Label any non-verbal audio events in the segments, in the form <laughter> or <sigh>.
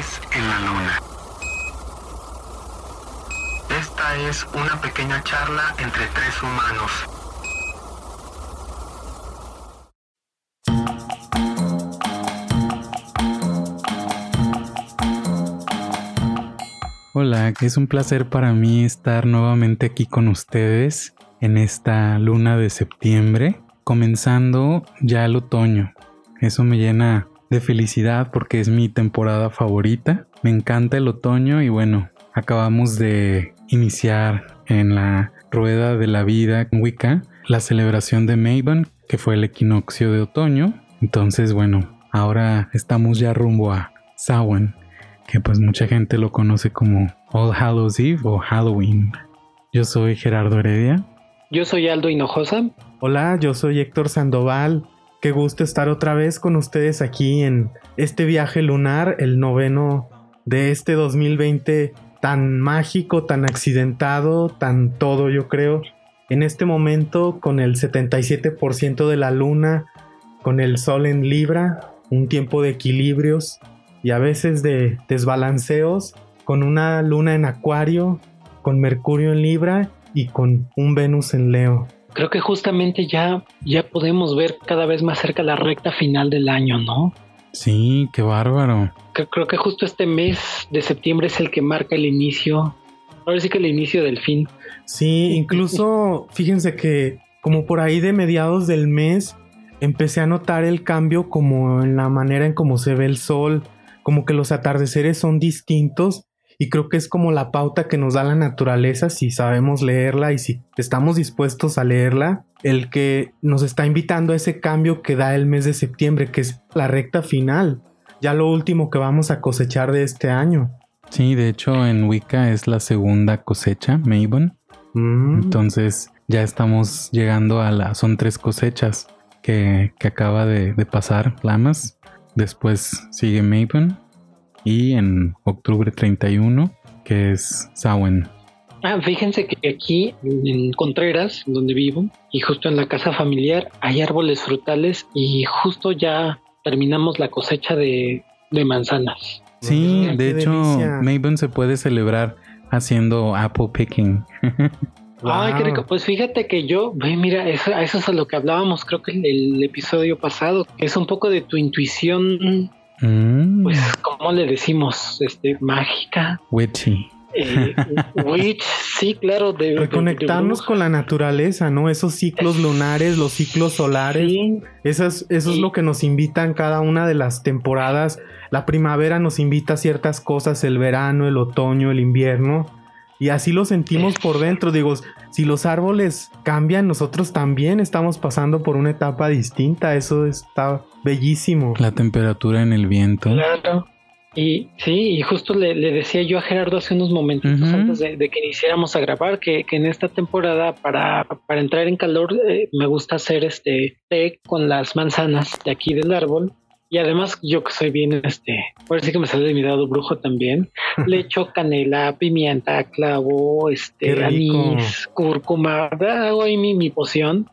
En la Luna. Esta es una pequeña charla entre tres humanos. Hola, es un placer para mí estar nuevamente aquí con ustedes en esta luna de septiembre, comenzando ya el otoño. Eso me llena de felicidad porque es mi temporada favorita. Me encanta el otoño y bueno, acabamos de iniciar en la rueda de la vida en Wicca la celebración de Maven, que fue el equinoccio de otoño. Entonces, bueno, ahora estamos ya rumbo a Samhain, que pues mucha gente lo conoce como All Hallows Eve o Halloween. Yo soy Gerardo Heredia. Yo soy Aldo Hinojosa. Hola, yo soy Héctor Sandoval. Qué gusto estar otra vez con ustedes aquí en este viaje lunar, el noveno de este 2020 tan mágico, tan accidentado, tan todo yo creo. En este momento con el 77% de la luna, con el sol en Libra, un tiempo de equilibrios y a veces de desbalanceos, con una luna en Acuario, con Mercurio en Libra y con un Venus en Leo creo que justamente ya, ya podemos ver cada vez más cerca la recta final del año, ¿no? Sí, qué bárbaro. Creo que justo este mes de septiembre es el que marca el inicio, ahora sí que el inicio del fin. Sí, incluso <laughs> fíjense que como por ahí de mediados del mes empecé a notar el cambio como en la manera en cómo se ve el sol, como que los atardeceres son distintos y creo que es como la pauta que nos da la naturaleza si sabemos leerla y si estamos dispuestos a leerla, el que nos está invitando a ese cambio que da el mes de septiembre, que es la recta final, ya lo último que vamos a cosechar de este año. Sí, de hecho en Wicca es la segunda cosecha, Mabon. Mm. Entonces ya estamos llegando a la... Son tres cosechas que, acaba de, pasar Lamas. Después sigue Mabon y en octubre 31, que es Samhain. Ah, fíjense que aquí en Contreras, donde vivo, y justo en la casa familiar, hay árboles frutales y justo ya terminamos la cosecha de, manzanas. Sí, de hecho, Maven se puede celebrar haciendo apple picking. <laughs> Ay, qué rico. Pues fíjate que yo, mira, eso, eso es a lo que hablábamos, creo que en el episodio pasado, es un poco de tu intuición Mm. Pues, ¿cómo le decimos? Este, mágica. Witchy. Eh, <laughs> witch, sí, claro. De, Reconectarnos con la naturaleza, ¿no? Esos ciclos lunares, los ciclos solares. Eso, es, eso es lo que nos invita en cada una de las temporadas. La primavera nos invita a ciertas cosas, el verano, el otoño, el invierno. Y así lo sentimos por dentro. Digo, si los árboles cambian, nosotros también estamos pasando por una etapa distinta. Eso está bellísimo. La temperatura en el viento. Claro. Y sí, y justo le, decía yo a Gerardo hace unos momentos antes de, que iniciáramos a grabar que, en esta temporada para, para entrar en calor eh, me gusta hacer este té con las manzanas de aquí del árbol y además, yo que soy bien, este, por sí que me sale de mi dado brujo también, <laughs> le echo canela, pimienta, clavo, este, anís, cúrcuma, hago ahí mi, mi poción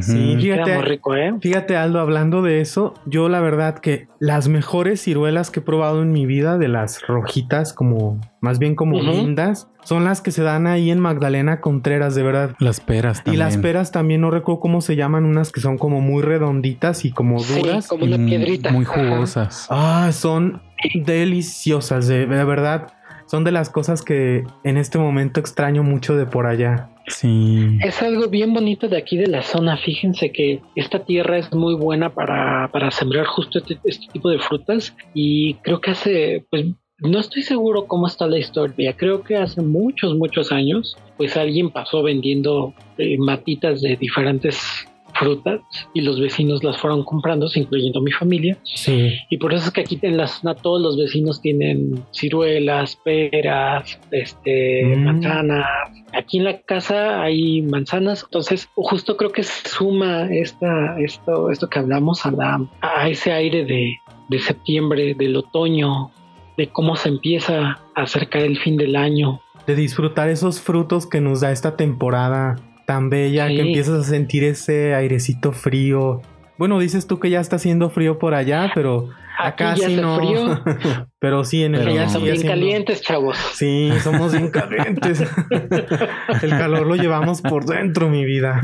Sí, fíjate, rico, ¿eh? fíjate Aldo, hablando de eso, yo la verdad que las mejores ciruelas que he probado en mi vida, de las rojitas, como más bien como lindas, son las que se dan ahí en Magdalena Contreras, de verdad. Las peras también. Y las peras también, no recuerdo cómo se llaman, unas que son como muy redonditas y como duras. como una piedrita. Muy jugosas. Ah, son deliciosas, de verdad. Son de las cosas que en este momento extraño mucho de por allá. Sí. Es algo bien bonito de aquí de la zona. Fíjense que esta tierra es muy buena para, para sembrar justo este, este, tipo de frutas y creo que hace, pues no estoy seguro cómo está la historia. Creo que hace muchos, muchos años, pues alguien pasó vendiendo eh, matitas de diferentes frutas y los vecinos las fueron comprando, incluyendo mi familia. Sí. Y por eso es que aquí en la zona todos los vecinos tienen ciruelas, peras, este, mm. manzanas. Aquí en la casa hay manzanas, entonces justo creo que suma esta, esto, esto que hablamos a, la, a ese aire de, de septiembre, del otoño, de cómo se empieza a acercar el fin del año. De disfrutar esos frutos que nos da esta temporada tan bella que empiezas a sentir ese airecito frío. Bueno, dices tú que ya está haciendo frío por allá, pero Acá sí no. <laughs> Pero sí, en el ya son bien calientes, chavos. Sí, somos bien calientes. <laughs> el calor lo llevamos por dentro, mi vida.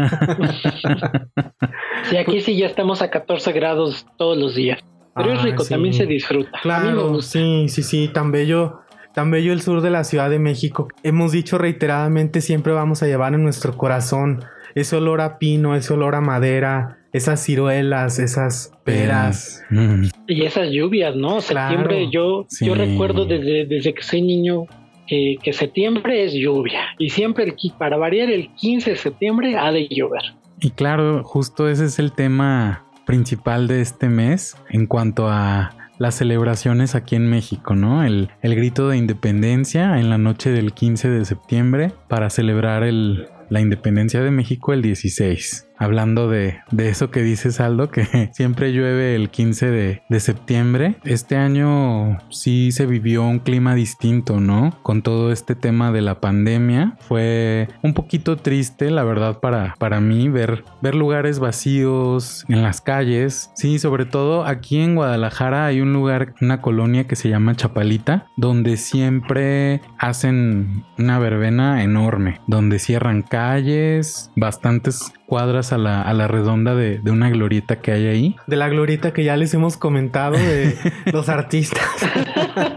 sí, aquí sí ya estamos a 14 grados todos los días. Pero es rico, también se disfruta. Claro, sí, sí, sí, tan bello. Tan bello el sur de la Ciudad de México. Hemos dicho reiteradamente, siempre vamos a llevar en nuestro corazón ese olor a pino, ese olor a madera, esas ciruelas, esas peras. Mm. Y esas lluvias, ¿no? Septiembre, yo, yo recuerdo desde, desde que soy niño que, que, septiembre es lluvia. Y siempre, el, para variar, el 15 de septiembre ha de llover. Y claro, justo ese es el tema principal de este mes en cuanto a las celebraciones aquí en México, ¿no? El, el grito de independencia en la noche del 15 de septiembre para celebrar el, la independencia de México el 16 hablando de, eso que dices Aldo, que <laughs> siempre llueve el 15 de, de, septiembre. Este año sí se vivió un clima distinto, ¿no? Con todo este tema de la pandemia. Fue un poquito triste, la verdad, para, para mí ver, ver lugares vacíos en las calles. Sí, sobre todo aquí en Guadalajara hay un lugar, una colonia que se llama Chapalita, donde siempre hacen una verbena enorme, donde cierran calles, bastantes cuadras a la, a la redonda de, de, una glorieta que hay ahí. De la glorieta que ya les hemos comentado de <laughs> los artistas.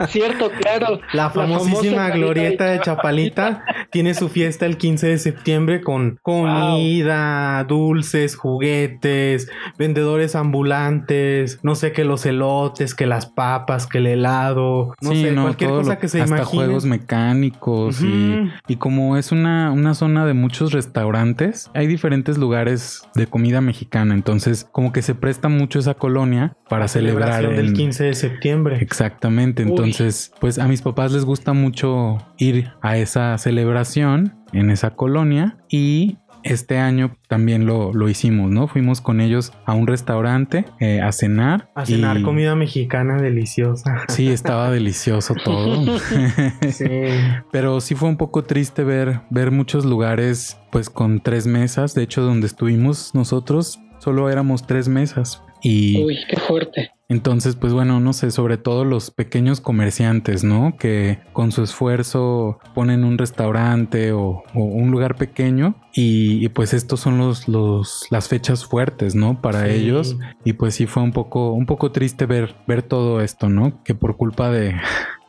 Cierto, claro. La famosísima glorieta de Chapalita tiene su fiesta el 15 de septiembre con comida, dulces, juguetes, vendedores ambulantes, no sé qué los elotes, que las papas, que el helado, no sé, cualquier cosa que se hasta juegos mecánicos y, y como es una, una zona de muchos restaurantes, hay diferentes lugares de comida mexicana, entonces como que se presta mucho esa colonia para celebrar el 15 de septiembre. Exactamente, entonces pues a mis papás les gusta mucho ir a esa celebración en esa colonia y este año también lo, lo, hicimos, ¿no? Fuimos con ellos a un restaurante eh, a cenar. A cenar comida mexicana deliciosa. Sí, estaba delicioso todo. <laughs> sí. Pero sí fue un poco triste ver, ver muchos lugares pues con tres mesas. De hecho, donde estuvimos nosotros solo éramos tres mesas. Y, Uy, qué fuerte. Entonces, pues bueno, no sé, sobre todo los pequeños comerciantes, ¿no? Que con su esfuerzo ponen un restaurante o, un lugar pequeño y, pues estos son los, los, las fechas fuertes, ¿no? Para ellos. Y pues sí fue un poco, un poco triste ver, ver todo esto, ¿no? Que por culpa de,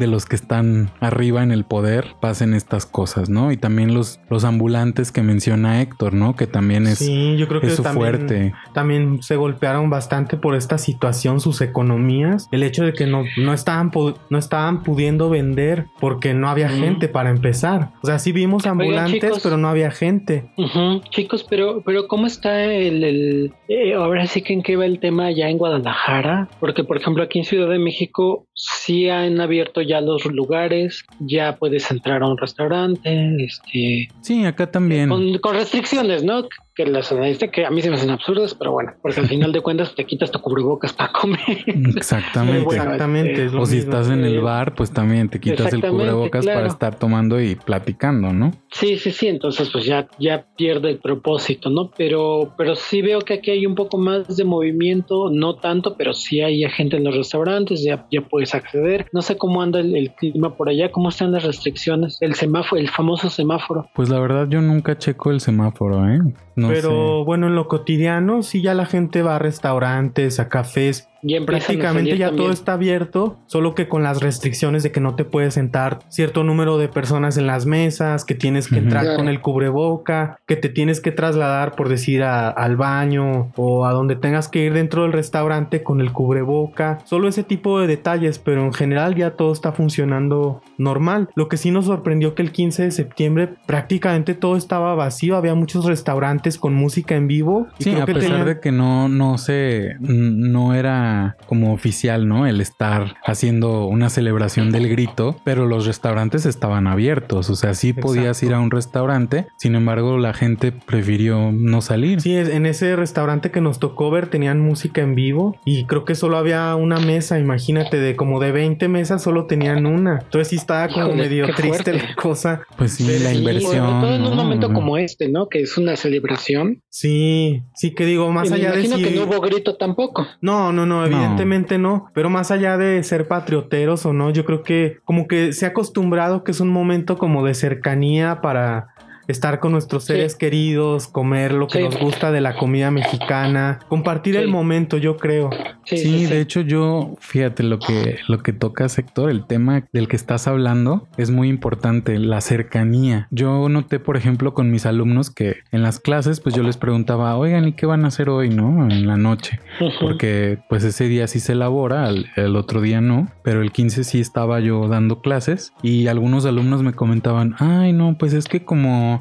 de los que están arriba en el poder pasen estas cosas, ¿no? Y también los, los ambulantes que menciona Héctor, ¿no? Que también es, sí, yo creo que su fuerte. También se golpearon bastante por esta situación, sus economías, el hecho de que no, no, estaban, no estaban pudiendo vender porque no había gente para empezar. O sea, sí vimos ambulantes, pero no había gente. Chicos, pero, pero ¿cómo está el, eh, ahora sí que en qué va el tema ya en Guadalajara? Porque, por ejemplo, aquí en Ciudad de México sí han abierto ya los lugares, ya puedes entrar a un restaurante, este... Sí, acá también. Con, con restricciones, ¿no? Que las analistas que a mí se me hacen absurdas, pero bueno, porque al final de <laughs> cuentas te quitas tu cubrebocas para comer. Exactamente. Exactamente. o si estás en el bar, pues también te quitas el cubrebocas para estar tomando y platicando, ¿no? Sí, sí, sí. Entonces, pues ya, ya pierde el propósito, ¿no? Pero, pero sí veo que aquí hay un poco más de movimiento, no tanto, pero sí hay gente en los restaurantes, ya, ya puedes acceder. No sé cómo anda el, clima por allá, cómo están las restricciones, el semáforo, el famoso semáforo. Pues la verdad, yo nunca checo el semáforo, ¿eh? Pero bueno, en lo cotidiano, sí ya la gente va a restaurantes, a cafés, Prácticamente ya todo está abierto, solo que con las restricciones de que no te puedes sentar cierto número de personas en las mesas, que tienes que entrar con el cubreboca, que te tienes que trasladar por decir al baño o a donde tengas que ir dentro del restaurante con el cubreboca. Solo ese tipo de detalles, pero en general ya todo está funcionando normal. Lo que sí nos sorprendió que el 15 de septiembre prácticamente todo estaba vacío, había muchos restaurantes con música en vivo. Y sí, a pesar de que no, no se, no era como oficial, ¿no? El estar haciendo una celebración del grito, pero los restaurantes estaban abiertos, o sea, sí podías ir a un restaurante, sin embargo la gente prefirió no salir. Sí, en ese restaurante que nos tocó ver tenían música en vivo y creo que solo había una mesa, imagínate, de como de 20 mesas solo tenían una. Entonces sí estaba como medio triste la cosa. Pues sí, la inversión. todo en un momento como este, ¿no? Que es una celebración. Sí, sí que digo, más allá de que no hubo grito tampoco. No, no, no, no, evidentemente no. Pero más allá de ser patrioteros o no, yo creo que como que se ha acostumbrado que es un momento como de cercanía para estar con nuestros seres queridos, comer lo que nos gusta de la comida mexicana, compartir el momento, yo creo. Sí, de hecho yo, fíjate lo que lo que toca sector, el tema del que estás hablando es muy importante, la cercanía. Yo noté, por ejemplo, con mis alumnos que en las clases, pues yo les preguntaba, oigan, ¿y qué van a hacer hoy, no? En la noche, porque pues ese día sí se elabora, el, el otro día no, pero el 15 sí estaba yo dando clases y algunos alumnos me comentaban, ay, no, pues es que como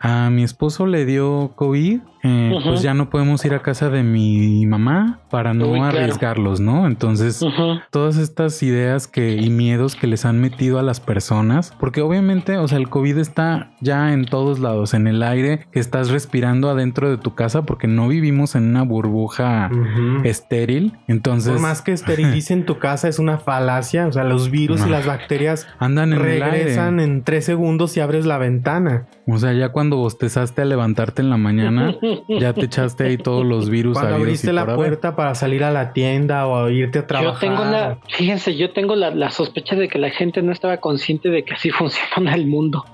a mi esposo le dio COVID eh, pues ya no podemos ir a casa de mi mamá para no arriesgarlos, ¿no? Entonces, todas estas ideas que y miedos que les han metido a las personas, porque obviamente, o sea, el COVID está ya en todos lados, en el aire que estás respirando adentro de tu casa, porque no vivimos en una burbuja estéril. Entonces, por más que esterilicen tu casa, es una falacia. O sea, los virus y las bacterias andan en regresan en tres segundos y abres la ventana. O sea, ya cuando bostezaste a levantarte en la mañana. ya te echaste ahí todos los virus. Cuando abriste la puerta para salir a la tienda o a irte a trabajar. Yo tengo la, fíjense, yo tengo la, sospecha de que la gente no estaba consciente de que así <laughs> funciona el mundo.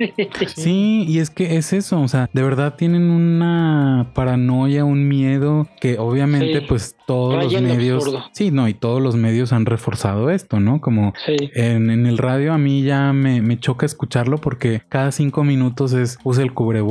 sí, y es que es eso, o sea, de verdad tienen una paranoia, un miedo que obviamente pues todos los medios... Sí, no, y todos los medios han reforzado esto, ¿no? Como en, el radio a mí ya me, me choca escucharlo porque cada cinco minutos es usa el cubrebocas,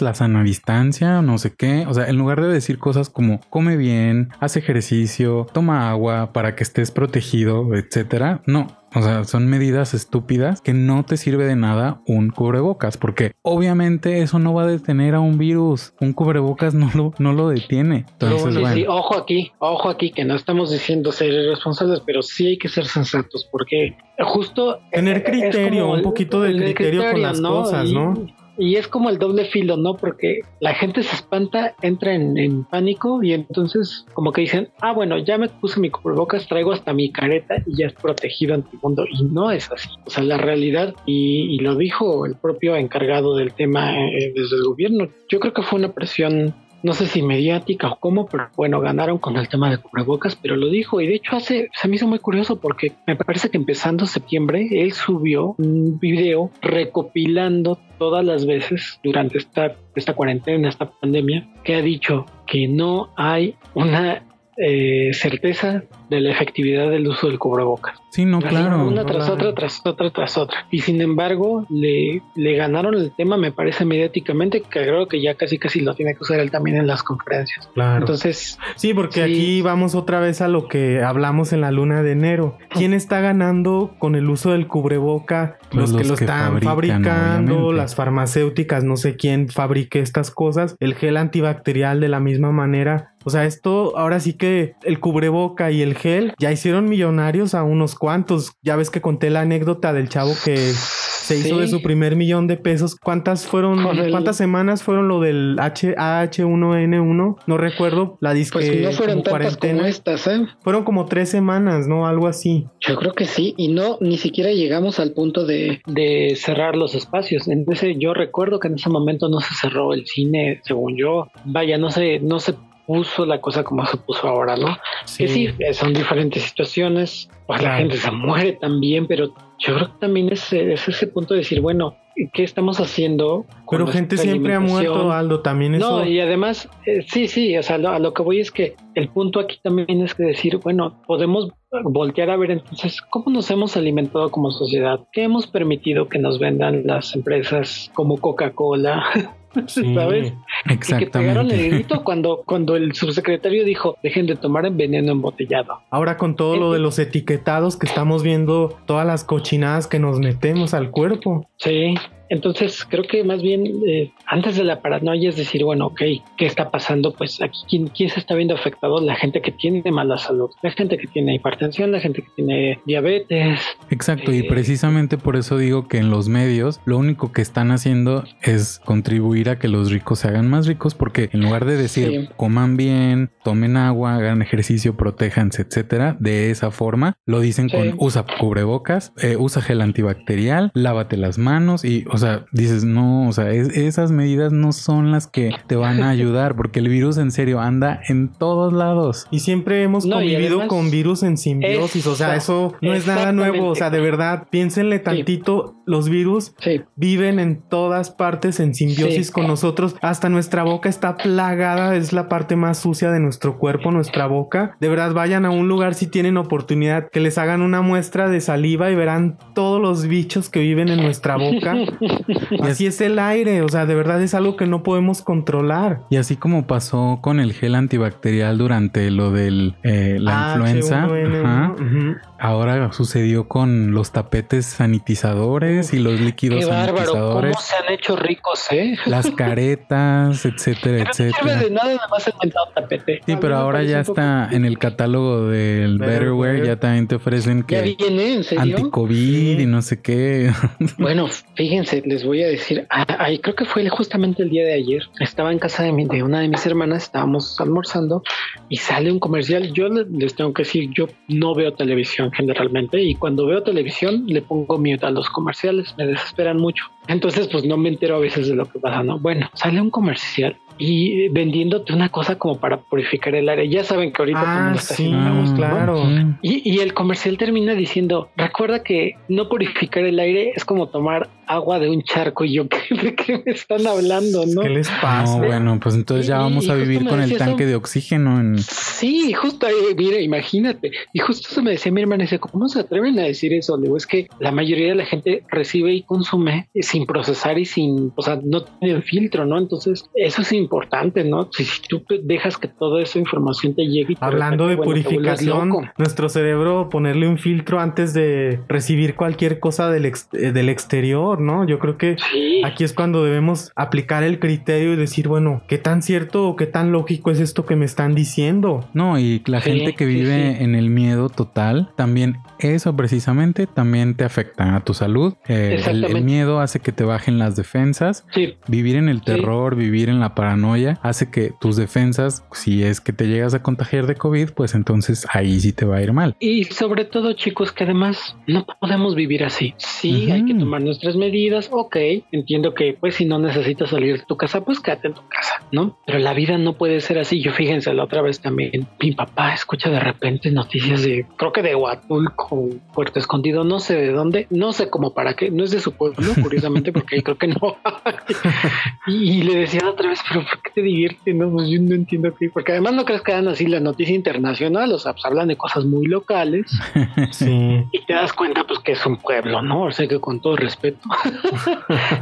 la sana distancia, no sé qué o sea, en lugar de decir cosas como come bien, haz ejercicio, toma agua para que estés protegido, etcétera, no, o sea, son medidas estúpidas que no te sirve de nada un cubrebocas, porque obviamente eso no va a detener a un virus. Un cubrebocas no lo, no lo detiene. Entonces, sí, sí, ojo aquí, ojo aquí, que no estamos diciendo ser irresponsables, pero sí hay que ser sensatos, porque justo... Tener criterio, un poquito de criterio, con las cosas, ¿no? Y es como el doble filo, ¿no? Porque la gente se espanta, entra en, pánico y entonces como que dicen, ah, bueno, ya me puse mi cubrebocas, traigo hasta mi careta y ya es protegido ante el mundo. Y no es así. O sea, la realidad, y, lo dijo el propio encargado del tema eh, desde el gobierno, yo creo que fue una presión no sé si mediática o cómo, pero bueno, ganaron con el tema de cubrebocas, pero lo dijo y de hecho hace, se me hizo muy curioso porque me parece que empezando septiembre él subió un video recopilando todas las veces durante esta, esta cuarentena, esta pandemia, que ha dicho que no hay una eh, certeza de la efectividad del uso del cubrebocas. Sí, no, claro. Una tras otra, tras otra, tras otra. Y sin embargo, le, le ganaron el tema, me parece mediáticamente, que creo que ya casi casi lo tiene que usar él también en las conferencias. Claro. Entonces. Sí, porque aquí vamos otra vez a lo que hablamos en la luna de enero. ¿Quién está ganando con el uso del cubreboca? Pues los, que lo están fabricando, las farmacéuticas, no sé quién fabrique estas cosas. El gel antibacterial de la misma manera. O sea, esto ahora sí que el cubreboca y el gel ya hicieron millonarios a unos cuantos. Ya ves que conté la anécdota del chavo que se hizo de su primer millón de pesos. ¿Cuántas fueron? ¿Cuántas semanas fueron lo del H AH1N1? No recuerdo. La disque pues no fueron tantas como estas, ¿eh? Fueron como tres semanas, ¿no? Algo así. Yo creo que sí. Y no, ni siquiera llegamos al punto de, de cerrar los espacios. En ese, yo recuerdo que en ese momento no se cerró el cine, según yo. Vaya, no sé, no se puso la cosa como se puso ahora, ¿no? Sí. Que sí, son diferentes situaciones, pues la gente se muere también, pero yo creo que también es, ese punto de decir, bueno, ¿qué estamos haciendo? Pero gente siempre ha muerto, Aldo, también eso. No, y además, eh, sí, sí, o sea, a lo que voy es que el punto aquí también es que decir, bueno, podemos voltear a ver entonces cómo nos hemos alimentado como sociedad, qué hemos permitido que nos vendan las empresas como Coca-Cola, <laughs> <laughs> ¿sabes? Exactamente. Y que pegaron el grito cuando, cuando el subsecretario dijo, dejen de tomar veneno embotellado. Ahora con todo lo de los etiquetados que estamos viendo, todas las cochinadas que nos metemos al cuerpo. Sí. Entonces, creo que más bien eh, antes de la paranoia es decir, bueno, ok, ¿qué está pasando? Pues aquí, ¿quién, ¿quién, se está viendo afectado? La gente que tiene mala salud, la gente que tiene hipertensión, la gente que tiene diabetes, Exacto, y Eh, precisamente por eso digo que en los medios lo único que están haciendo es contribuir a que los ricos se hagan más ricos porque en lugar de decir Sí. coman bien, tomen agua, hagan ejercicio, protéjanse, etcétera, de esa forma lo dicen Sí. con usa cubrebocas, eh, usa gel antibacterial, lávate las manos y, o sea, dices no, o sea, es- esas medidas no son las que te van a ayudar porque el virus en serio anda en todos lados. Y siempre hemos No, convivido además- con virus en simbiosis, o sea, eso no es nada nuevo, o sea, de verdad, piénsenle tantito, los virus Sí, viven en todas partes en simbiosis Sí. con nosotros, hasta nuestra boca está plagada, es la parte más sucia de nuestro cuerpo, nuestra boca. De verdad, vayan a un lugar si tienen oportunidad, que les hagan una muestra de saliva y verán todos los bichos que viven en nuestra boca. <laughs> Así es el aire, o sea, de verdad es algo que no podemos controlar. Y así como pasó con el gel antibacterial durante lo de la Ah, influenza, H1N1, ajá, ujú. Ahora sucedió con los tapetes sanitizadores y los líquidos qué bárbaro, sanitizadores, cómo se han hecho ricos, ¿eh? las caretas, <laughs> etcétera, No sirve etcétera. de nada, nada más inventado tapete. Sí, pero ahora ya un poco- está en el catálogo del Betterware. Ya también te ofrecen que viene, anti-COVID Sí. y no sé qué. <laughs> Bueno, fíjense, les voy a decir, ah, ahí creo que fue justamente el día de ayer. Estaba en casa de, mi- de una de mis hermanas, estábamos almorzando y sale un comercial. Yo le- les tengo que decir, yo no veo televisión generalmente y cuando veo televisión le pongo mute a los comerciales, me desesperan mucho. Entonces, pues no me entero a veces de lo que pasa, ¿no? Bueno, sale un comercial y vendiéndote una cosa como para purificar el aire. Ya saben que ahorita Ah, está sí, ¿no? claro. Mm. Y, y el comercial termina diciendo, recuerda que no purificar el aire es como tomar agua de un charco. Y yo, <laughs> ¿qué, ¿de qué me están hablando? No? ¿Qué les pasa? No, bueno, pues entonces ya vamos y a vivir con el tanque eso. de oxígeno en Sí, justo ahí, mire, imagínate. Y justo eso me decía mi hermana, dice, ¿cómo se atreven a decir eso? Le digo, es que la mayoría de la gente recibe y consume sin procesar y sin, o sea, no tienen filtro, ¿no? Entonces, eso es importante, ¿no? Si, si tú dejas que toda esa información te llegue y te Hablando de bueno, purificación, nuestro cerebro ponerle un filtro antes de recibir cualquier cosa del, ex- eh, del exterior, ¿no? Yo creo que Sí. aquí es cuando debemos aplicar el criterio y decir, bueno, ¿qué tan cierto o qué tan lógico es esto que me están diciendo? No, y la Sí, gente que vive sí. en el miedo total, también eso precisamente también te afecta a tu salud. Eh, el- el, miedo hace que te bajen las defensas. Sí, Vivir en el terror, vivir en la paranoia, hace que tus defensas, si es que te llegas a contagiar de COVID, pues entonces ahí sí te va a ir mal. Y sobre todo, chicos, que además no podemos vivir así. Sí, hay que tomar nuestras medidas. Ok, entiendo que, pues, si no necesitas salir de tu casa, pues quédate en tu casa, ¿no? Pero la vida no puede ser así. Yo fíjense, la otra vez también, mi papá escucha de repente noticias de, creo que de Huatulco, Puerto Escondido, no sé de dónde, no sé cómo para qué, no es de su pueblo, curiosamente, porque creo que no. <laughs> y, y le decía la otra vez, pero <laughs> ¿por qué te diviertes? No, pues yo no entiendo qué, porque además no crees que hagan así la noticia internacional, o sea, pues hablan de cosas muy locales <laughs> Sí. y te das cuenta pues que es un pueblo, ¿no? O sea que con todo respeto.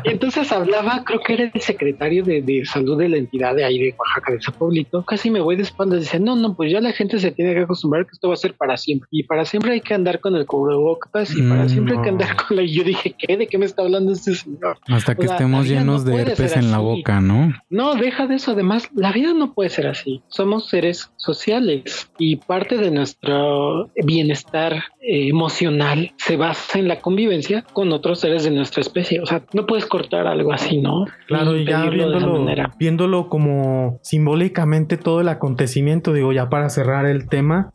y <laughs> entonces hablaba, creo que era el secretario de, de salud de la entidad de ahí de Oaxaca, de ese pueblito. Casi me voy de espaldas. Dice, no, no, pues ya la gente se tiene que acostumbrar que esto va a ser para siempre. Y para siempre hay que andar con el cubrebocas y para Mm, siempre hay que andar con la... Y yo dije, ¿qué? ¿De qué me está hablando este señor? Hasta que O sea, estemos llenos no de herpes en la boca, ¿no? No, deja de eso. Además, la vida no puede ser así. Somos seres sociales y parte de nuestro bienestar eh, emocional se basa en la convivencia con otros seres de nuestra especie. O sea, no puedes cortar algo así, ¿no? Claro, y ya viéndolo, viéndolo como simbólicamente todo el acontecimiento, digo, ya para cerrar el tema.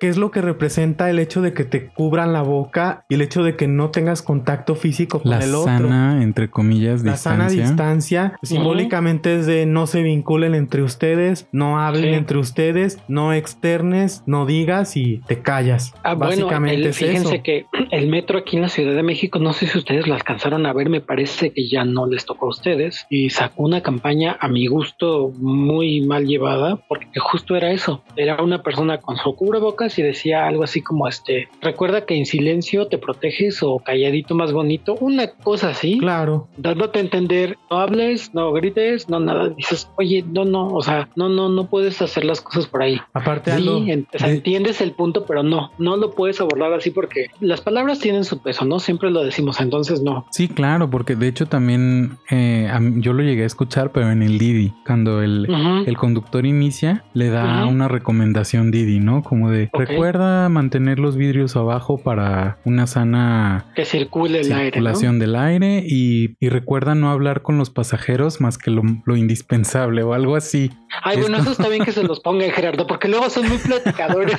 ¿Qué es lo que representa el hecho de que te cubran la boca y el hecho de que no tengas contacto físico con La el otro? sana, entre comillas, La sana distancia. distancia simbólicamente es de no se vinculen entre ustedes, no hablen Sí. entre ustedes, no externes, no digas y te callas. Ah, bueno, Básicamente el- es fíjense eso. que el metro aquí en la Ciudad de México, no sé si ustedes lo alcanzaron a ver, me parece que ya no les tocó a ustedes, y sacó una campaña a mi gusto muy mal llevada, porque justo era eso, era una persona con su cubrebocas y decía algo así como este, recuerda que en silencio te proteges o calladito más bonito, una cosa así, Claro, dándote a entender, no hables, no grites, no nada, dices, oye, no, no, o sea, no, no, no puedes hacer las cosas por ahí. aparte Sí, Aldo, en- o sea, de- entiendes el punto, pero no, no lo puedes abordar así porque las palabras tienen su peso, ¿no? Siempre lo decimos, entonces no. Sí, claro, porque de hecho también eh, yo lo llegué a escuchar, pero en el Didi, cuando el, el conductor inicia, le da una recomendación Didi, ¿no? Como de Recuerda mantener los vidrios abajo para una sana que circule el aire, circulación del aire y, recuerda no hablar con los pasajeros más que lo, indispensable o algo así. Ay, bueno, eso está bien que se los ponga Gerardo, porque luego son muy platicadores.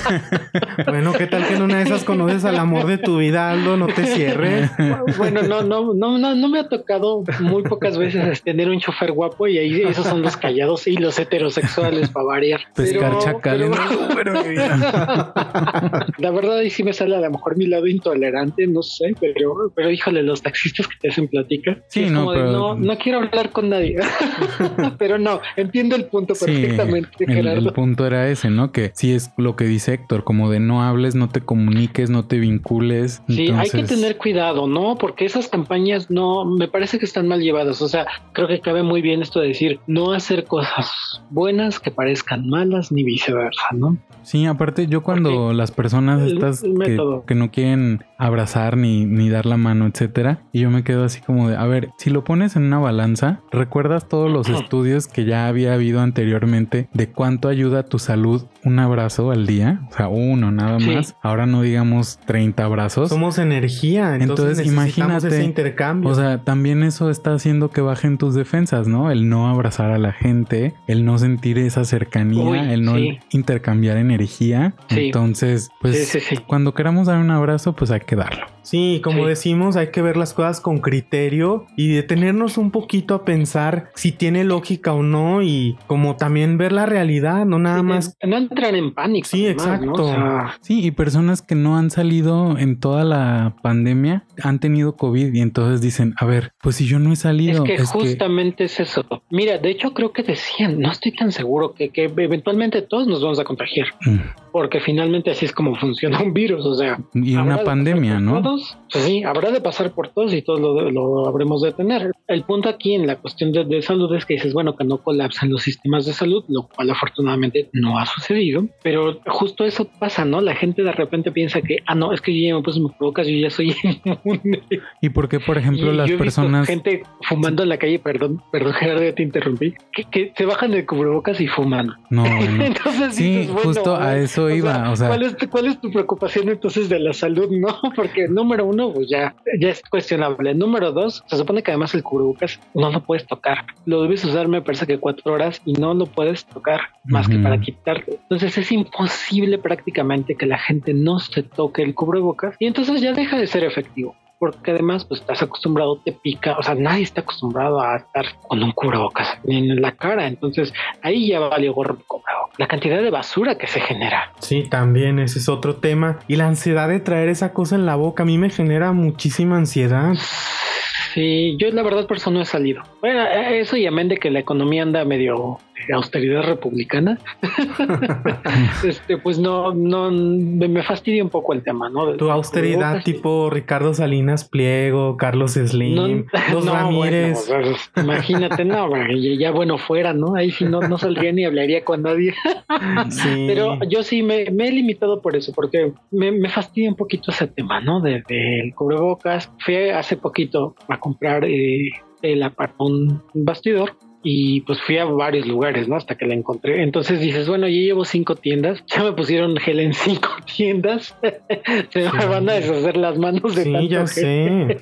<laughs> bueno, ¿qué tal que en una de esas conoces al amor de tu vida, Aldo? No te cierres. Bueno, no, no, no, no, no me ha tocado muy pocas veces tener un chofer guapo y ahí esos son los callados y los heterosexuales para variar. Pescar chacales. Pero, <laughs> La verdad ahí sí me sale a lo mejor mi lado intolerante, no sé, pero, pero híjole, los taxistas que te hacen plática. Sí, no, no, no quiero hablar con nadie. <laughs> <laughs> pero no, entiendo el punto perfectamente, Gerardo. El, punto era ese, ¿no? Que sí es lo que dice Héctor, como de no hables, no te comuniques, no te vincules. Sí, hay que tener cuidado, ¿no? Porque esas campañas no, me parece que están mal llevadas. O sea, creo que cabe muy bien esto de decir, no hacer cosas buenas que parezcan malas ni viceversa, ¿no? Sí, aparte yo cuando las personas estas que, no quieren abrazar ni, ni dar la mano, etcétera, y yo me quedo así como de, a ver, si lo pones en una balanza, ¿recuerdas todos los estudios que ya había habido anteriormente de cuánto ayuda a tu salud un abrazo al día? O sea, uno nada más. Ahora no digamos 30 abrazos. Somos energía, entonces, imagínate ese intercambio. O sea, también eso está haciendo que bajen tus defensas, ¿no? El no abrazar a la gente, el no sentir esa cercanía, el no intercambiar energía. Entonces, pues cuando queramos dar un abrazo, pues hay que darlo. Sí, como decimos, hay que ver las cosas con criterio y detenernos un poquito a pensar si tiene lógica o no y como también ver la realidad, no nada más. No entrar en pánico. Sí, exacto. Sí, y personas que no han salido en toda la pandemia han tenido COVID y entonces dicen, a ver, pues si yo no he salido. Es que justamente es eso. Mira, de hecho creo que decían, no estoy tan seguro que, que eventualmente todos nos vamos a contagiar. Mm porque finalmente así es como <laughs> funciona un virus, o sea. Y una pandemia, ¿no? Todos, pues sí, habrá de pasar por todos y todos lo, lo habremos de tener. El punto aquí en la cuestión de, salud es que dices, bueno, que no colapsan los sistemas de salud, lo cual afortunadamente no ha sucedido, pero justo eso pasa, ¿no? La gente de repente piensa que, ah, no, es que yo ya me puse mi provocas, yo ya soy <laughs> inmune. ¿Y por qué, por ejemplo, las personas... gente fumando en la calle, perdón, perdón, <laughs> Gerardo, ya te interrumpí, que, se bajan de cubrebocas y fuman. No, Entonces, sí, justo a eso iba. O sea, ¿cuál, es, ¿cuál, es, tu preocupación entonces de la salud? <laughs> No, porque número uno, pues ya, ya es cuestionable. Número dos, se supone que además el cubrebocas no lo puedes tocar. Lo debes usar, me parece que cuatro horas y no lo puedes tocar más que para quitarte. Entonces es imposible prácticamente que la gente no se toque el cubrebocas y entonces ya deja de ser efectivo porque además pues estás acostumbrado, te pica, o sea, nadie está acostumbrado a estar con un cubrebocas en la cara, entonces ahí ya valió gorro la cantidad de basura que se genera. Sí, también ese es otro tema y la ansiedad de traer esa cosa en la boca a mí me genera muchísima ansiedad. Sí, yo la verdad por eso no he salido. Bueno, eso y amén de que la economía anda medio austeridad republicana, <laughs> este, pues no, no, me, fastidia un poco el tema, ¿no? tu austeridad tipo Ricardo Salinas Pliego, Carlos Slim, los Ramírez. imagínate, no, ya bueno fuera, ¿no? Ahí sí no, no saldría ni hablaría con nadie. <laughs> Pero yo sí me, he limitado por eso, porque me, fastidia un poquito ese tema, ¿no? Del de, cubrebocas. Fui hace poquito a comprar eh, el, un bastidor y pues fui a varios lugares, ¿no? Hasta que la encontré. Entonces dices, bueno, yo llevo cinco tiendas, <laughs> ya me pusieron gel en cinco <laughs> tiendas, <laughs> se me van a deshacer las manos de sí, ya sé.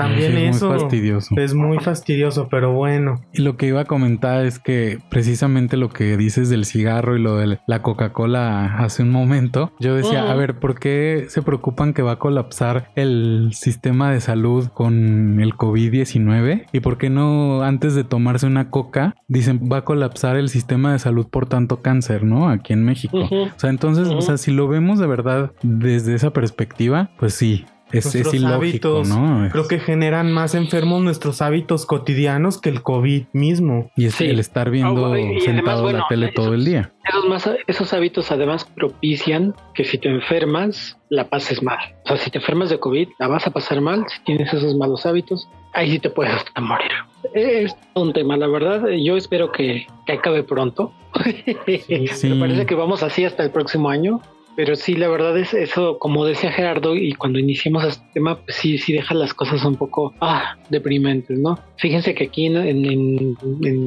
También es muy fastidioso. Es muy fastidioso, pero bueno. Y lo que iba a comentar es que precisamente lo que dices del cigarro y lo de la Coca-Cola hace un momento, yo decía, a ver, ¿por qué se preocupan que va a colapsar el sistema de salud con el COVID-19? ¿Y por qué no antes de tomarse una coca dicen va a colapsar el sistema de salud por tanto cáncer, ¿no? Aquí en México. O sea, entonces, o sea, si lo vemos de verdad desde esa perspectiva, pues sí, es, es ilógico, ¿no? Creo que generan más enfermos nuestros hábitos cotidianos que el COVID mismo. Y es el estar viendo sentado en la tele todo el día. Esos, esos hábitos además propician que si te enfermas, la pases mal. O sea, si te enfermas de COVID, la vas a pasar mal si tienes esos malos hábitos. Ahí sí te puedes hasta morir. Es un tema, la verdad. Yo espero que, que acabe pronto. <laughs> Me parece que vamos así hasta el próximo año pero sí, la verdad es eso, como decía Gerardo, y cuando iniciamos este tema, pues sí, sí deja las cosas un poco ah, deprimentes, ¿no? Fíjense que aquí en,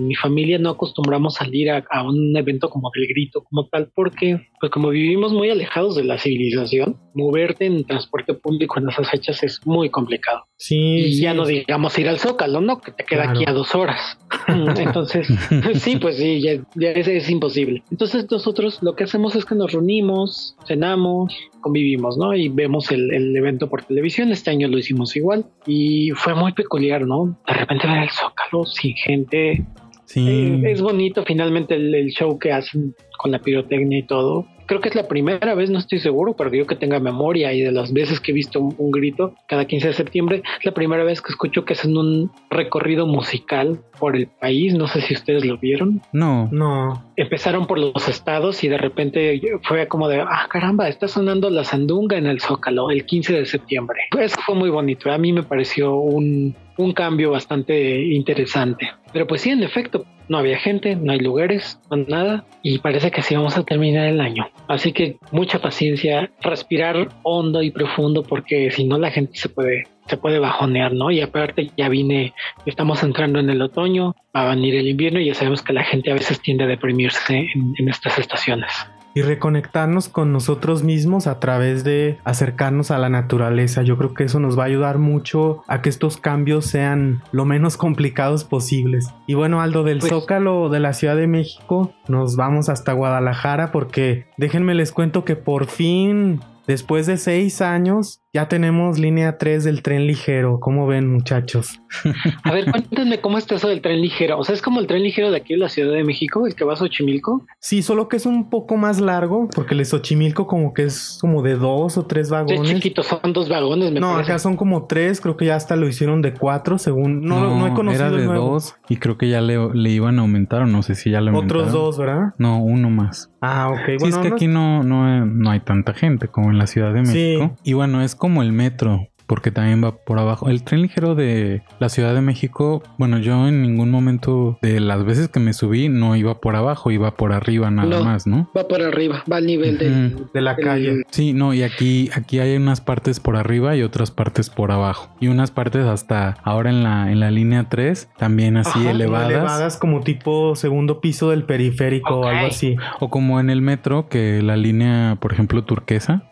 mi familia no acostumbramos salir a, a, un evento como del grito, como tal, porque pues como vivimos muy alejados de la civilización, moverte en transporte público en esas fechas es muy complicado. Sí. Y ya no digamos ir al Zócalo, ¿no? Que te queda aquí a dos horas. <laughs> Entonces, sí, pues sí, ya, es, imposible. Entonces nosotros lo que hacemos es que nos reunimos, cenamos, convivimos, ¿no? Y vemos el, evento por televisión. Este año lo hicimos igual y fue muy peculiar, ¿no? De repente ver el Zócalo sin gente. Sí. Eh, es bonito finalmente el, show que hacen con la pirotecnia y todo creo que es la primera vez, no estoy seguro, pero yo que tenga memoria y de las veces que he visto un, grito cada 15 de septiembre, es la primera vez que escucho que hacen un recorrido musical por el país. No sé si ustedes lo vieron. No, no. Empezaron por los estados y de repente fue como de, ah, caramba, está sonando la sandunga en el Zócalo el 15 de septiembre. Pues fue muy bonito. A mí me pareció un, un cambio bastante interesante. Pero pues sí, en efecto, no había gente, no hay lugares, no nada, y parece que así vamos a terminar el año. Así que mucha paciencia, respirar hondo y profundo, porque si no la gente se puede, se puede bajonear, ¿no? Y aparte ya vine, estamos entrando en el otoño, va a venir el invierno y ya sabemos que la gente a veces tiende a deprimirse en estas estaciones y reconectarnos con nosotros mismos a través de acercarnos a la naturaleza. Yo creo que eso nos va a ayudar mucho a que estos cambios sean lo menos complicados posibles. Y bueno, Aldo, del pues Zócalo de la Ciudad de México, nos vamos hasta Guadalajara porque déjenme les cuento que por fin Después de seis años, ya tenemos línea 3 del tren ligero. ¿Cómo ven, muchachos? <laughs> A ver, cuéntenme cómo está eso del tren ligero. O sea, es como el tren ligero de aquí en la Ciudad de México, el que va a Xochimilco. Sí, solo que es un poco más largo, porque el de Xochimilco como que es como de dos o tres vagones. Es chiquito, son dos vagones. Me no, acá son como tres. Creo que ya hasta lo hicieron de cuatro, según. No, no, he conocido era de dos y creo que ya le, le, iban a aumentar o no sé si ya le aumentaron. Otros dos, ¿verdad? No, uno más. Ah, ok. Sí, es que aquí no, no, no hay tanta gente como en la Ciudad de México. Y bueno, es como el metro porque también va por abajo. El tren ligero de la Ciudad de México, bueno, yo en ningún momento de las veces que me subí no iba por abajo, iba por arriba nada más, ¿no? Va por arriba, va al nivel de, la calle. Sí, no, y aquí, aquí hay unas partes por arriba y otras partes por abajo. Y unas partes hasta ahora en la, en la línea 3, también así elevadas. Elevadas como tipo segundo piso del periférico o algo así. O como en el metro, que la línea, por ejemplo, turquesa,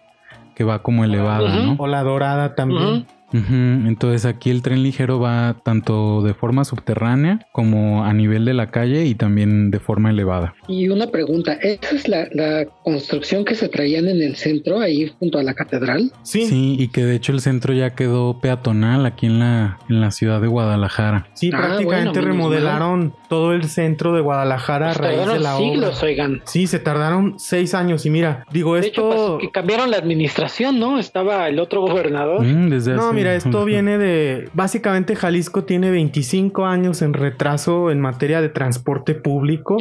que va como elevada, ¿no? O la dorada también. Entonces aquí el tren ligero va tanto de forma subterránea como a nivel de la calle y también de forma elevada. Y una pregunta, ¿esa es la, construcción que se traían en el centro, ahí junto a la catedral? Sí. Sí, y que de hecho el centro ya quedó peatonal aquí en la, en la ciudad de Guadalajara. Sí, ah, prácticamente remodelaron todo el centro de Guadalajara a pues raíz de la siglos, Oigan. Sí, se tardaron seis años y mira, digo esto... que cambiaron la administración, ¿no? Estaba el otro gobernador. Mm, desde no, mira, <laughs> esto viene de... Básicamente Jalisco tiene 25 años en retraso en materia de transporte público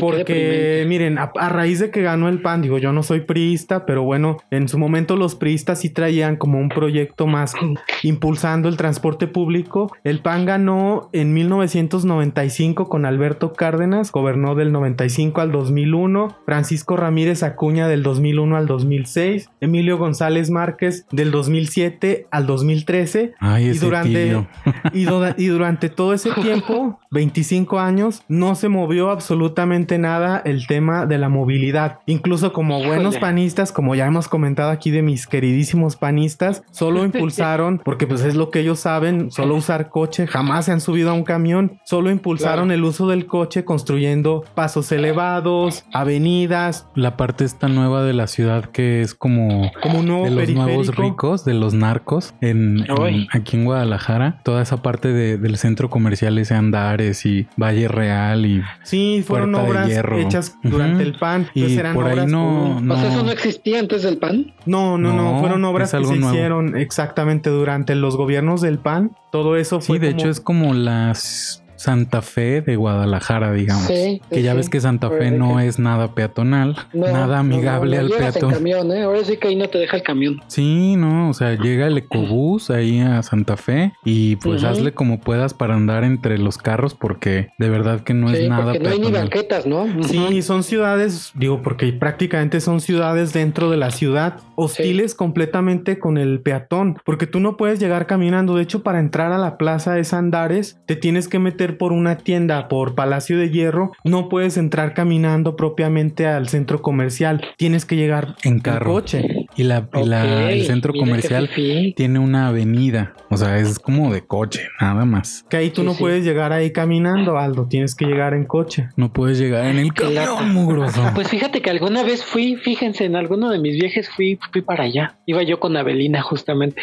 porque, miren, a, raíz de que ganó el PAN, digo, yo no soy priista, pero bueno, en su momento los priistas sí traían como un proyecto más impulsando el transporte público. El PAN ganó en 1995 con Alberto Cárdenas, gobernó del 95 al 2001, Francisco Ramírez Acuña del 2001 al 2006, Emilio González Márquez del 2007 al 2013. Ay, y, durante, y, y durante todo ese tiempo, 25 años, no se movió absolutamente nada el tema de la movilidad. Incluso como buenos panistas, como ya hemos comentado aquí de mis queridísimos panistas, solo <laughs> impulsaron, porque pues es lo que ellos saben, solo usar coche, jamás se han subido a un camión, solo impulsaron el uso del coche construyendo pasos elevados, avenidas. La parte esta nueva de la ciudad que es como, como un de los nuevos ricos, de los narcos, en, aquí en Guadalajara, toda esa parte del centro comercial, ese Andares y Valle Real y... Sí, fueron obras hechas durante el PAN. Y por ahí no, no, ¿eso no existía antes del PAN? No, no, no, fueron obras que se hicieron exactamente durante los gobiernos del PAN. Todo eso fue. Sí, de hecho es como las Santa Fe de Guadalajara, digamos. Sí, que ya sí, ves que Santa Fe no que- es nada peatonal, No, nada amigable no, no al en peatón. camión, ¿eh? Ahora sí que ahí no te deja el camión. Sí, no, o sea, llega el ecobús ahí a Santa Fe y pues hazle como puedas para andar entre los carros porque de verdad que no sí, es nada porque no hay ni peatonal. banquetas, ¿no? Sí, son ciudades, digo, porque prácticamente son ciudades dentro de la ciudad, hostiles completamente con el peatón, porque tú no puedes llegar caminando. De hecho, para entrar a la plaza de Sandares, te tienes que meter por una tienda, por Palacio de Hierro. No puedes entrar caminando propiamente al centro comercial. Tienes que llegar En carro. coche. Y, la, y la- el centro comercial tiene una avenida, o sea, es como de coche, nada más. Que ahí tú Sí, no sí. puedes llegar ahí caminando, Aldo. Tienes que llegar en coche. No puedes llegar en el camión, mugroso. Pues fíjate que alguna vez fui, fíjense, en alguno de mis viajes fui, fui para allá. Iba yo con Abelina justamente.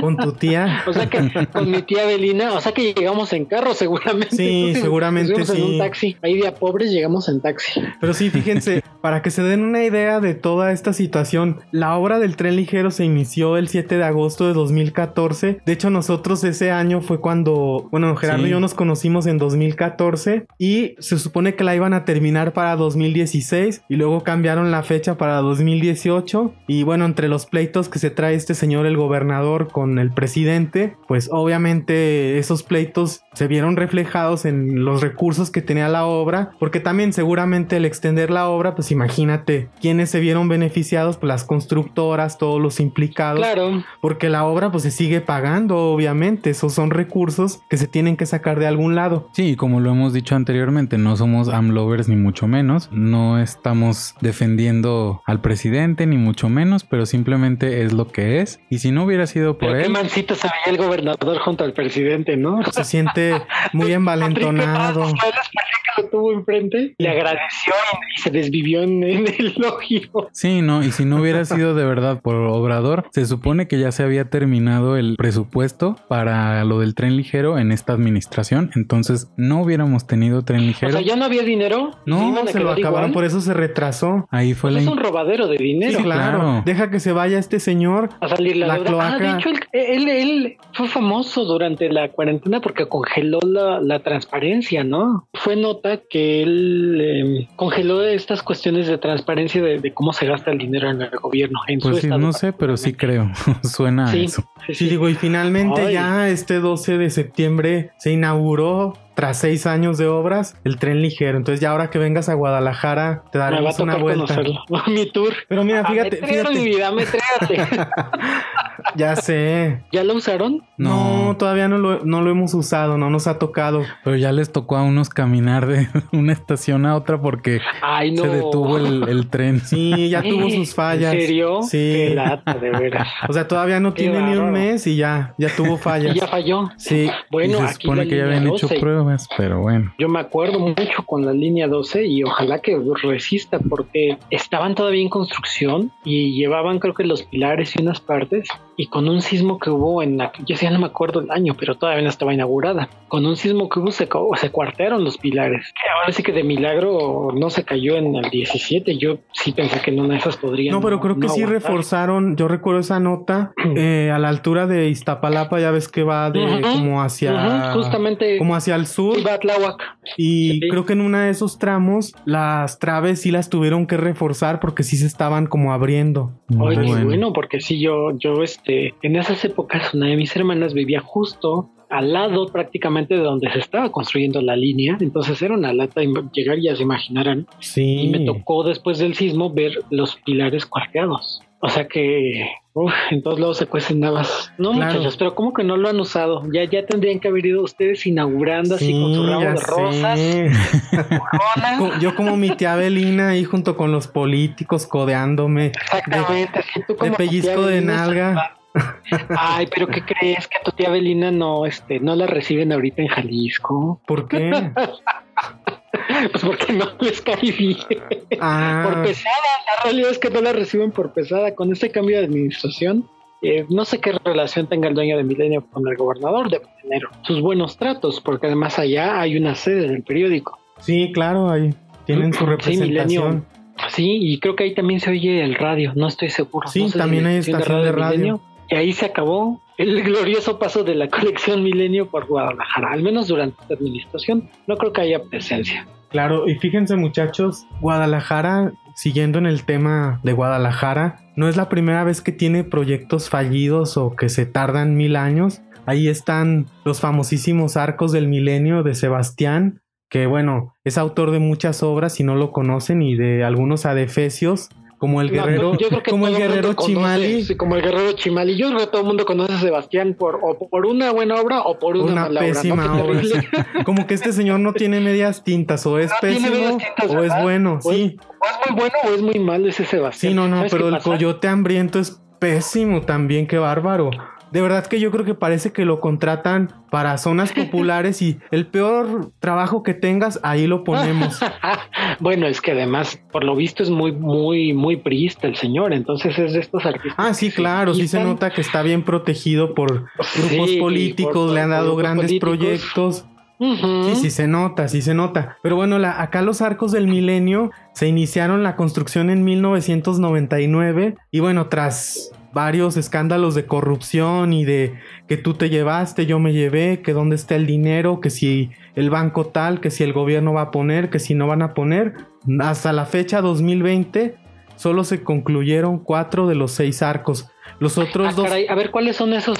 Con tu tía. <laughs> O sea que con mi tía Abelina, o sea que llegamos en carro seguramente. Sí, <laughs> seguramente Nos fuimos en sí. un taxi. Ahí de a pobres llegamos en taxi. Pero sí, fíjense, <laughs> para que se den una idea de toda esta situación, la obra del tren ligero se inició el 7 de agosto de 2014. De hecho, nosotros ese año fue cuando, bueno, Gerardo Sí. y yo nos conocimos en 2014 y se supone que la iban a terminar para 2016 y luego cambiaron la fecha para 2018 y bueno, entre los pleitos que se trae este señor el gobernador con el presidente, pues obviamente esos pleitos se vieron reflejados en los recursos que tenía la obra, porque también seguramente el extender la obra, pues imagínate quiénes se vieron beneficiados, pues las constructoras, todos los implicados, Claro. porque la obra pues se sigue pagando, obviamente, esos son recursos que se tienen que sacar de algún lado. Sí, como lo hemos dicho anteriormente, no somos AMLovers ni mucho menos, no estamos defendiendo al presidente ni mucho menos, pero simplemente es lo que es. Y si no hubiera sido por Pero qué él, mansito se veía el gobernador junto al presidente, ¿no? Se siente muy <laughs> envalentonado. Que lo tuvo enfrente, le agradeció y, se desvivió en, en el elogio. Sí, no, y si no hubiera <laughs> sido de verdad por Obrador, se supone que ya se había terminado el presupuesto para lo del tren ligero en esta administración, entonces no hubiéramos tenido tren O ligero. sea, ya no había dinero. No, a Se lo acabaron, igual. por eso se retrasó. Ahí fue Pues la... es un robadero de dinero. Sí, claro. claro. Deja que se vaya este señor. A salir la, La deuda. Ah, cloaca. de hecho, él, él, él fue famoso durante la cuarentena porque congeló la, la transparencia, ¿no? Fue nota que él eh, congeló estas cuestiones de transparencia de, de cómo se gasta el dinero en el gobierno. En Pues su sí, no sé, pero sí creo. <laughs> Suena a eso. sí, Sí, sí. digo, y finalmente Ay. ya este 12 de septiembre se inauguró tras seis años de obras el tren ligero. Entonces ya ahora que vengas a Guadalajara te Me va a daremos una vuelta. conocerlo. <laughs> Mi tour. Pero mira, Ah, fíjate, me traigo mi fíjate. vida, me trégate. <laughs> Ya sé. ¿Ya lo usaron? No, No. todavía no lo, no lo hemos usado, no nos ha tocado. Pero ya les tocó a unos caminar de <laughs> una estación a otra porque Ay, no. se detuvo el, el tren. Sí, ya tuvo sus fallas. ¿En serio? Sí. Qué lata, de veras. O sea, todavía no Qué tiene ni un mes y ya, ya tuvo Y fallas. ya falló. Sí. Bueno, y se aquí supone que ya habían hecho 12. Pero bueno. Yo me acuerdo mucho con la línea 12 y ojalá que resista porque estaban todavía en construcción y llevaban creo que los pilares y unas partes y con un sismo que hubo en la, yo ya no me acuerdo el año, pero todavía no estaba inaugurada. Con un sismo que hubo se, se cuartearon los pilares. Ahora sí que de milagro no se cayó en el 17. Yo sí pensé que en una de esas podrían. No, pero creo que no sí aguantar. reforzaron. Yo recuerdo esa nota <clears throat> eh, a la altura de Iztapalapa, ya ves que va de Ujú, como hacia Ujú, justamente como hacia el sur. iba a Tláhuac. Y Sí. creo que en uno de esos tramos las traves sí las tuvieron que reforzar porque sí se estaban como abriendo. Muy qué bueno. porque sí, yo, yo, este, en esas épocas, una de mis hermanas vivía justo al lado prácticamente de donde se estaba construyendo la línea. Entonces era una lata llegar y ya se imaginarán. Sí. Y me tocó después del sismo ver los pilares cuarteados. O sea que, uf, en todos lados se cuecen navas. No, Claro. muchachos, pero ¿cómo que no lo han usado? Ya, ya tendrían que haber ido ustedes inaugurando así con su ramo ya de rosas, <laughs> sé. Co- Yo como mi tía Belina ahí junto con los políticos codeándome. Exactamente, así tú De como tía pellizco de nalga. Ay, pero ¿qué crees? Que a tu tía Belina no, este, no la reciben ahorita en Jalisco. ¿Por qué? <laughs> <laughs> Pues porque no les cae bien. Ah, Por pesada, la realidad es que no la reciben por pesada. Con este cambio de administración, eh, no sé qué relación tenga el dueño de Milenio con el gobernador, debe tener sus buenos tratos, porque además allá hay una sede del periódico. sí, claro, ahí tienen su Sí, representación. Milenio. Sí, y creo que ahí también se oye el radio, no estoy seguro. Sí, No sé si también hay estación de radio. Milenio. Y ahí se acabó. El glorioso paso de la colección Milenio por Guadalajara, al menos durante esta administración. No creo que haya presencia. Claro, y fíjense muchachos, Guadalajara, siguiendo en el tema de Guadalajara, no es la primera vez que tiene proyectos fallidos o que se tardan mil años. Ahí están los famosísimos arcos del milenio de Sebastián, que bueno, es autor de muchas obras si no lo conocen y de algunos adefesios como el guerrero, como el guerrero Chimali. como el guerrero Chimali. Yo creo que todo el mundo conoce a Sebastián por, o por una buena obra o por una, mala pésima <laughs> obra. como que este señor no tiene medias tintas, o es pésimo o es bueno, sí. O es muy bueno o es muy malo ese Sebastián. Sí, no, no, pero el coyote hambriento es pésimo también, qué bárbaro. De verdad que yo creo que parece que lo contratan para zonas <laughs> populares y el peor trabajo que tengas, ahí lo ponemos. <laughs> bueno, es que además, por lo visto, es muy, muy, muy priista el señor. Entonces es de estos artistas. Ah, sí, claro, sí se nota que está bien protegido por grupos políticos, le han dado grandes proyectos. Sí, sí se nota, sí se nota. Pero bueno, la, acá los arcos del milenio se iniciaron la construcción en 1999 y bueno, tras varios escándalos de corrupción y de que tú te llevaste, yo me llevé, que dónde está el dinero, que si el banco tal, que si el gobierno va a poner, que si no van a poner. Hasta la fecha 2020 solo se concluyeron cuatro de los seis arcos. Los otros ah, dos... a ver, ¿cuáles son esos?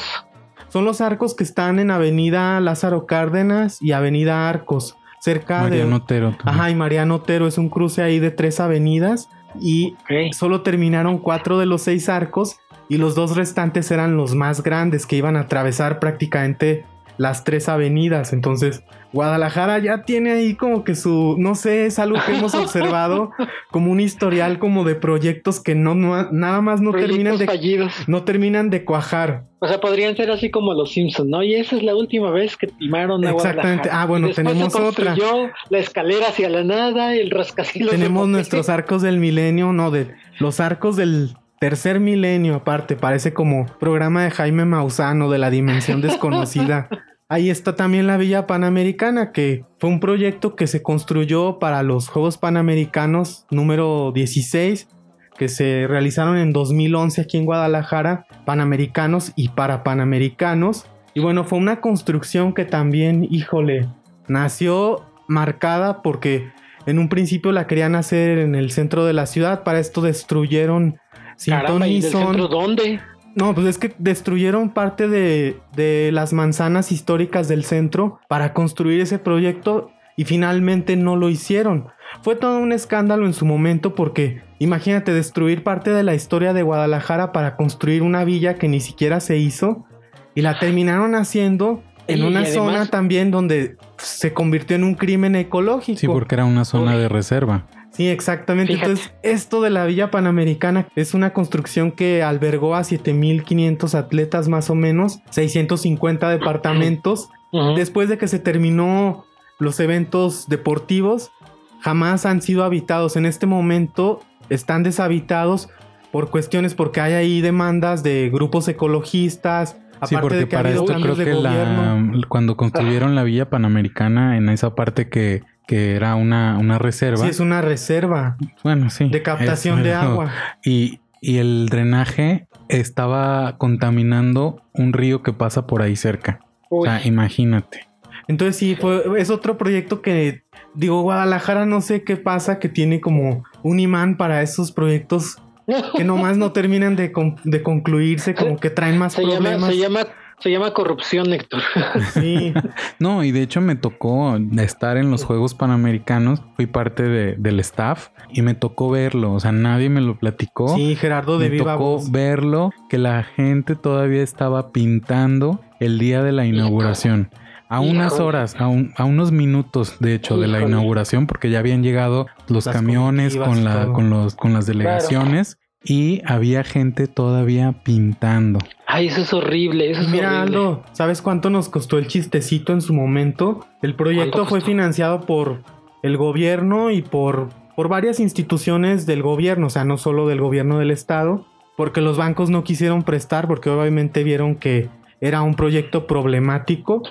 Son los arcos que están en Avenida Lázaro Cárdenas y Avenida Arcos, cerca de... Mariano Otero. Ajá, y Mariano Otero es un cruce ahí de tres avenidas y solo terminaron cuatro de los seis arcos y los dos restantes eran los más grandes que iban a atravesar prácticamente las tres avenidas. Entonces, Guadalajara ya tiene ahí como que su, no sé, es algo que hemos <laughs> observado como un historial como de proyectos que no, nada más no terminan de fallidos. no terminan de cuajar. O sea, podrían ser así como los Simpsons, ¿no? Y esa es la última vez que timaron a Exactamente. Ah, bueno, tenemos otra. La escalera hacia la nada, el rascacielos. Tenemos nuestros arcos del milenio, no, de los arcos del Tercer milenio, aparte, parece como programa de Jaime Mausano de la dimensión <laughs> desconocida. Ahí está también la Villa Panamericana, que fue un proyecto que se construyó para los Juegos Panamericanos número 16, que se realizaron en 2011 aquí en Guadalajara, Panamericanos y para Panamericanos. Y bueno, fue una construcción que también, híjole, nació marcada porque en un principio la querían hacer en el centro de la ciudad, para esto destruyeron Caramba, ¿y del centro dónde? No, pues es que destruyeron parte de, de las manzanas históricas del centro para construir ese proyecto y finalmente no lo hicieron. Fue todo un escándalo en su momento porque imagínate destruir parte de la historia de Guadalajara para construir una villa que ni siquiera se hizo y la terminaron haciendo en una zona también donde se convirtió en un crimen ecológico. Sí, porque era una zona de reserva. Sí, exactamente. Entonces, esto de la Villa Panamericana es una construcción que albergó a 7500 atletas más o menos, 650 departamentos. <clears throat> Después de que se terminó los eventos deportivos, jamás han sido habitados. En este momento están deshabitados por cuestiones porque hay ahí demandas de grupos ecologistas, sí, porque para esto creo que cuando construyeron la Villa Panamericana, en esa parte que que era una, una reserva. Sí, es una reserva. Bueno, sí. De captación de agua. Y, y el drenaje estaba contaminando un río que pasa por ahí cerca. O sea, imagínate. Entonces sí, fue, es otro proyecto que, digo, Guadalajara no sé qué pasa, que tiene como un imán para esos proyectos que nomás no <laughs> terminan de, de concluirse, como que traen más problemas. se llama se llama corrupción, Héctor. <laughs> Sí. no, y de hecho me tocó estar en los Juegos Panamericanos. Fui parte del staff y me tocó verlo. O sea, nadie me lo platicó. Sí, Gerardo de Me tocó verlo que la gente todavía estaba pintando el día de la inauguración. A unas horas, a, unos minutos, de hecho, de la inauguración, porque ya habían llegado los camiones con, la, con, los, con las delegaciones y había gente todavía pintando. Ay, eso es horrible. Eso es Mira, Aldo, ¿sabes cuánto nos costó el chistecito en su momento? El proyecto fue financiado por el gobierno y por, por varias instituciones del gobierno, o sea, no solo del gobierno del estado, porque los bancos no quisieron prestar porque obviamente vieron que era un proyecto problemático.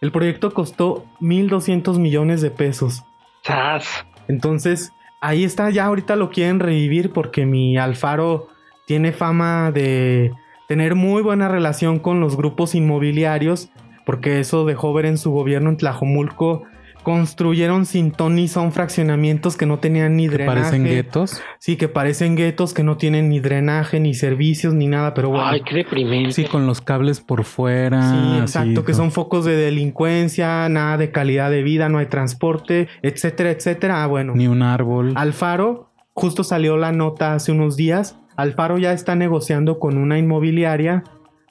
El proyecto costó 1.200 millones de pesos. ¡Sas! Entonces, ahí está, ya ahorita lo quieren revivir porque mi Alfaro tiene fama de, tener muy buena relación con los grupos inmobiliarios, porque eso dejó ver en su gobierno en Tlajomulco construyeron sin ton ni son fraccionamientos que no tenían ni Que drenaje. parecen guetos. Sí, que parecen guetos que no tienen ni drenaje, ni servicios, ni nada, pero bueno. Ay, qué deprimente. Sí, con los cables por fuera. Sí, así, exacto, que son focos de delincuencia, nada de calidad de vida, no hay transporte, etcétera, etcétera. Ah, bueno. Ni un árbol. Alfaro, justo salió la nota hace unos días, Alfaro ya está negociando con una inmobiliaria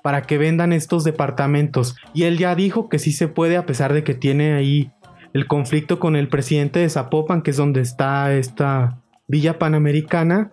para que vendan estos departamentos. Y él ya dijo que sí se puede a pesar de que tiene ahí el conflicto con el presidente de Zapopan, que es donde está esta Villa Panamericana.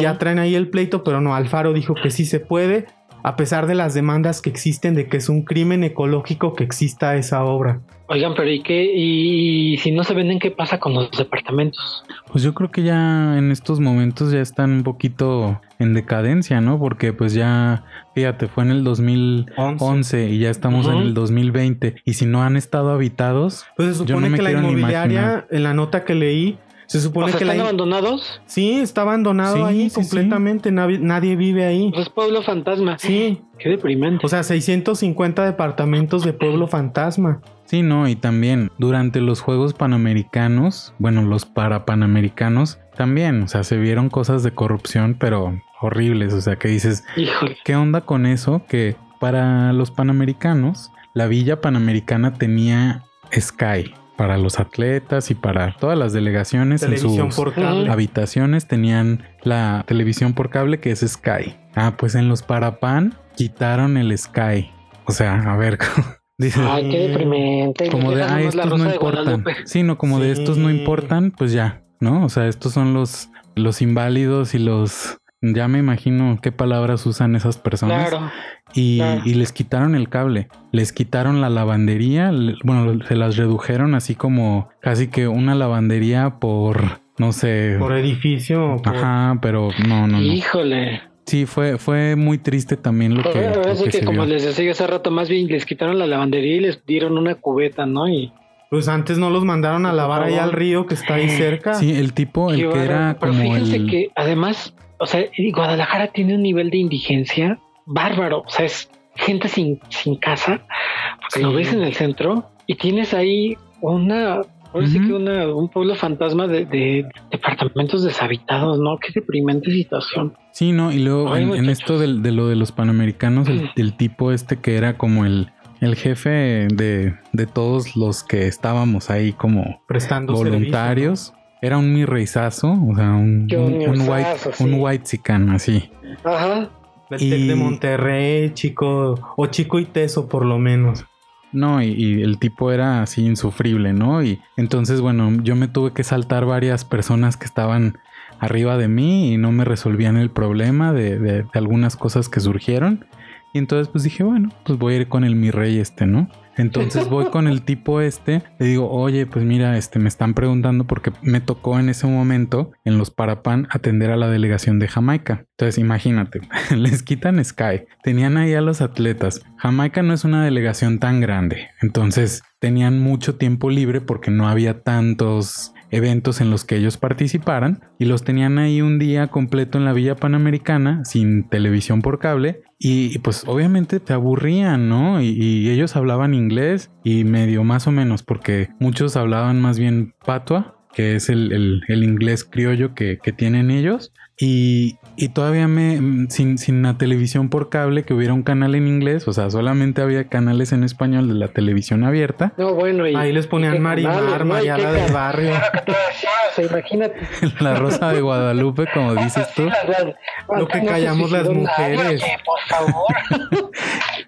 Ya traen ahí el pleito, pero no, Alfaro dijo que sí se puede, a pesar de las demandas que existen de que es un crimen ecológico que exista esa obra. Oigan, pero ¿y qué? Y, si no se venden, ¿qué pasa con los departamentos? Pues yo creo que ya en estos momentos ya están un poquito en decadencia, ¿no? Porque pues ya, fíjate, fue en el 2011 y ya estamos en Ujú. el 2020. Y si no han estado habitados, Pues se Yo no supone me que la inmobiliaria, imaginar. en la nota que leí, se O supone sea, que la... ¿están abandonados? Sí, está abandonado Sí, ahí sí, completamente, nadie, nadie vive ahí. Pues pueblo fantasma. Sí, Qué deprimente. o sea, 650 departamentos de pueblo fantasma. sí, no, y también durante los Juegos Panamericanos, bueno, los para Panamericanos, también, o sea, se vieron cosas de corrupción, pero horribles, o sea, que dices, Híjole. ¿Qué onda con eso? Que para los panamericanos, la villa panamericana tenía Sky para los atletas y para todas las delegaciones en sus por cable. habitaciones tenían la televisión por cable que es Sky. Ah, pues en los Parapan quitaron el Sky. O sea, a ver, <laughs> dice, Ay, qué deprimente. como de, ah, estos no importan. Sí, no, como de estos no importan, pues ya, ¿no? O sea, estos son los, los inválidos y los... Ya me imagino qué palabras usan esas personas. Claro. Y, Claro. y les quitaron el cable, les quitaron la lavandería, le- bueno, se las redujeron así como casi que una lavandería por, no sé, Por edificio. o por- ajá, pero no, no, no. Híjole. Sí, fue, fue muy triste también lo que, Ahora lo sí que que se como vio. les decía hace rato, más bien les quitaron la lavandería y les dieron una cubeta, ¿no? Y Pues antes no los mandaron a lavar ahí favor. al río que está ahí cerca. Sí, el tipo, el Qué que era bárbaro. Pero como fíjense el... que además, o sea, y Guadalajara tiene un nivel de indigencia bárbaro. O sea, es gente sin, sin casa, porque Sí. lo ves en el centro y tienes ahí una, ahora sí que una, un pueblo fantasma de, de departamentos deshabitados, ¿no? Qué deprimente situación. Sí, no, y luego Ay, en, esto de, lo de los panamericanos, el, el tipo este que era como el, el jefe de, de todos los que estábamos ahí como Prestando voluntarios. Era un mi reizazo, o sea, un, Qué un, un white, sí. un white sican, así. Ajá. El Y- Tec de Monterrey, chico, o chico y teso por lo menos. No, y, y el tipo era así insufrible, ¿no? Y entonces, bueno, yo me tuve que saltar varias personas que estaban arriba de mí y no me resolvían el problema de, de- de algunas cosas que surgieron. Y entonces pues dije, bueno, pues voy a ir con el mi rey este, ¿no? Entonces voy con el tipo este, le digo, oye, pues mira, este, me están preguntando porque me tocó en ese momento en los Parapan atender a la delegación de Jamaica. Entonces imagínate, <laughs> les quitan Sky, tenían ahí a los atletas. Jamaica no es una delegación tan grande, entonces tenían mucho tiempo libre porque no había tantos eventos en los que ellos participaran y los tenían ahí un día completo en la Villa Panamericana sin televisión por cable y, pues obviamente te aburrían, ¿no? Y, y ellos hablaban inglés y medio más o menos porque muchos hablaban más bien patua que es el, el- el inglés criollo que, que tienen ellos. Y, y todavía me, mm, sin, sin la televisión por cable, que hubiera un canal en inglés, o sea, solamente había canales en español de la televisión abierta. No, bueno, y Ahí les ponían Marimar, Mariana del barrio. <laughs> Imagínate. <laughs> La Rosa de Guadalupe, como dices tú. <laughs> Lo que callamos las mujeres. oye, por favor.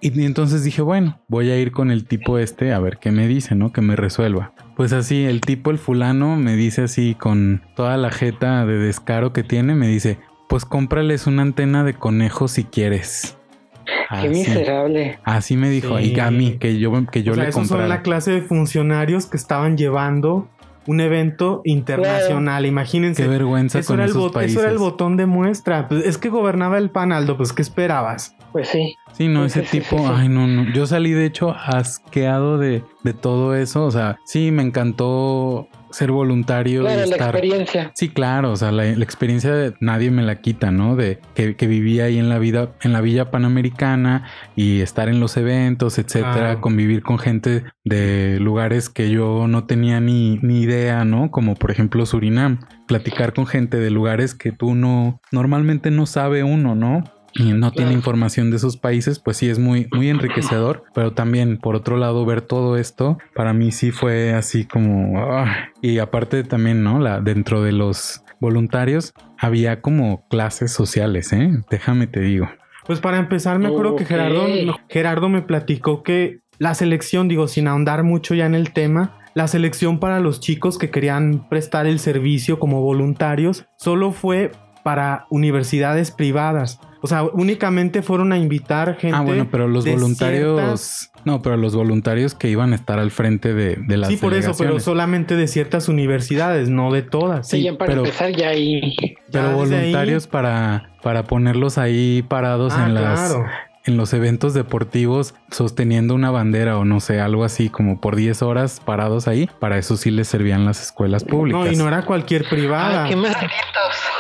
Y entonces dije, bueno, voy a ir con el tipo este a ver qué me dice, ¿no? Que me resuelva. Pues así, el tipo, el fulano, me dice así con toda la jeta de descaro que tiene, me dice, pues cómprales una antena de conejo si quieres. Qué Así, miserable. así me dijo, Sí. y a mí, que yo, que yo o sea, le esos son la comprara. clase de funcionarios que estaban llevando un evento internacional. Imagínense. Qué vergüenza Eso con era, el esos bot- países. eso era el botón de muestra. Pues es que gobernaba el PAN, Aldo. Pues, ¿qué esperabas? Pues sí. Sí, no, ese tipo, sí, sí. ay, no, no. Yo salí de hecho asqueado de, de todo eso. O sea, sí, me encantó ser voluntario. Claro, y la estar... experiencia. Sí, claro, o sea, la, la experiencia de, nadie me la quita, ¿no? De que, que, vivía ahí en la vida, en la villa panamericana y estar en los eventos, etcétera, ah. convivir con gente de lugares que yo no tenía ni, ni idea, ¿no? Como por ejemplo Surinam, platicar con gente de lugares que tú no, normalmente no sabe uno, ¿no? Y no tiene información de esos países, pues sí es muy, muy enriquecedor. <clears throat> Pero también, por otro lado, ver todo esto, para mí sí fue así como. y aparte también, ¿no? La, dentro de los voluntarios había como clases sociales, ¿eh? Déjame te digo. Pues para empezar, me acuerdo que Gerardo, Gerardo me platicó que la selección, digo, sin ahondar mucho ya en el tema, la selección para los chicos que querían prestar el servicio como voluntarios solo fue para universidades privadas. O sea, únicamente fueron a invitar gente. Ah, bueno, pero los voluntarios. No, pero los voluntarios que iban a estar al frente de, de las. Sí, por eso, pero solamente de ciertas universidades, no de todas. Sí, para pero, empezar ya ahí. Pero voluntarios para, para ponerlos ahí parados ah, en las en los eventos deportivos sosteniendo una bandera o no sé, algo así como por 10 horas parados ahí. Para eso sí les servían las escuelas públicas. No, y no era cualquier privada. qué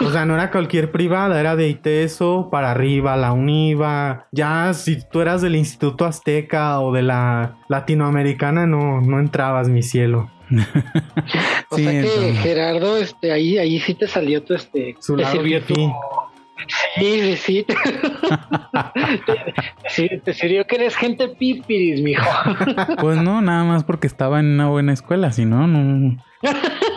o sea, no era cualquier privada, era de ITESO para arriba, la UNIVA. Ya si tú eras del Instituto Azteca o de la Latinoamericana, no, no entrabas, mi cielo. <laughs> o sea que Gerardo, este, ahí, ahí sí te salió tu este, Su lado tu, Sí, sí, <laughs> sí. te, sirvió que eres gente pipiris, mijo. Pues no, nada más porque estaba en una buena escuela, si no, no. <laughs>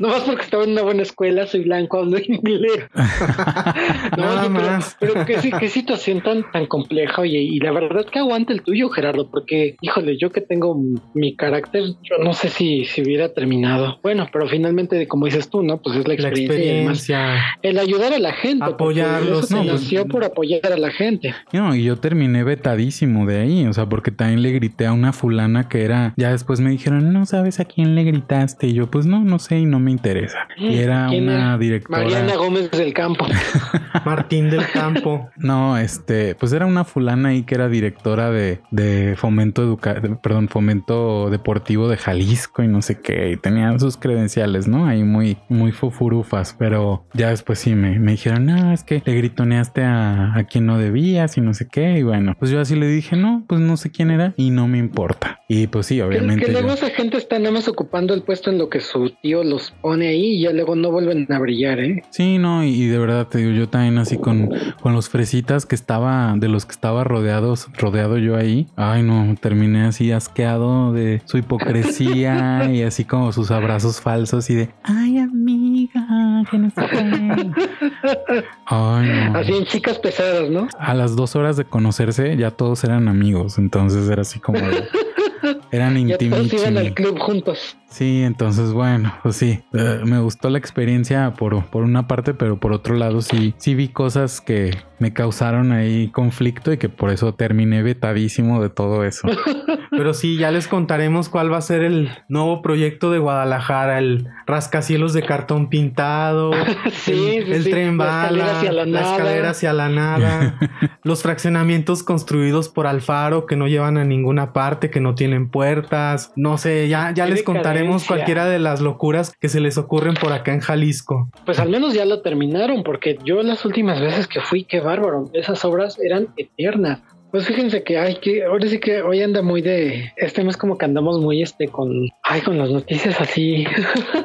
no más porque estaba en una buena escuela, soy blanco, hablo <laughs> inglés. <laughs> Nada más. Pero, qué, qué, situación tan, tan compleja, oye, y la verdad que aguanta el tuyo, Gerardo, porque, híjole, yo que tengo mi carácter, yo no sé si, si hubiera terminado. Bueno, pero finalmente, como dices tú, ¿no? Pues es la experiencia. el ayudar a la gente. Apoyarlos. No, pues, por apoyar a la gente. No, y yo terminé vetadísimo de ahí, o sea, porque también le grité a una fulana que era, ya después me dijeron, no sabes a quién le gritaste, y yo, pues no, no sé y no me interesa. Y era una directora. Mariana Gómez del Campo. <laughs> Martín del Campo. No, este, pues era una fulana ahí que era directora de, de fomento educa perdón, fomento deportivo de Jalisco y no sé qué. Y tenían sus credenciales, ¿no? Ahí muy, muy fufurufas. Pero ya después sí me, me dijeron, no, es que le gritoneaste a, a quien no debías y no sé qué. Y bueno, pues yo así le dije, no, pues no sé quién era y no me importa. Y pues sí, obviamente. que luego esa gente está nada más ocupando el puesto en lo que su tío los pone ahí y ya luego no vuelven a brillar, ¿eh? Sí, no, y, de verdad te digo, yo también así con, con los fresitas que estaba, de los que estaba rodeados, rodeado yo ahí. Ay, no, terminé así asqueado de su hipocresía <laughs> y así como sus abrazos falsos y de, ay, amiga, que no sé Ay, no. Así en chicas pesadas, ¿no? A las dos horas de conocerse ya todos eran amigos, entonces era así como... Eran <laughs> intimitos. iban al club juntos. Sí, entonces bueno, pues sí, eh, me gustó la experiencia por, por una parte, pero por otro lado sí, sí vi cosas que me causaron ahí conflicto y que por eso terminé vetadísimo de todo eso. <laughs> pero sí, ya les contaremos cuál va a ser el nuevo proyecto de Guadalajara, el rascacielos de cartón pintado, <laughs> el, tren bala, la, la escalera hacia la nada, <laughs> los fraccionamientos construidos por Alfaro que no llevan a ninguna parte, que no tienen puertas, no sé, ya, ya les contaremos cualquiera de las locuras que se les ocurren por acá en Jalisco. Pues al menos ya lo terminaron, porque yo las últimas veces que fui, qué bárbaro, esas obras eran eternas. Pues fíjense que hay que, ahora sí que hoy anda muy de, este mes como que andamos muy este con, ay, con las noticias así.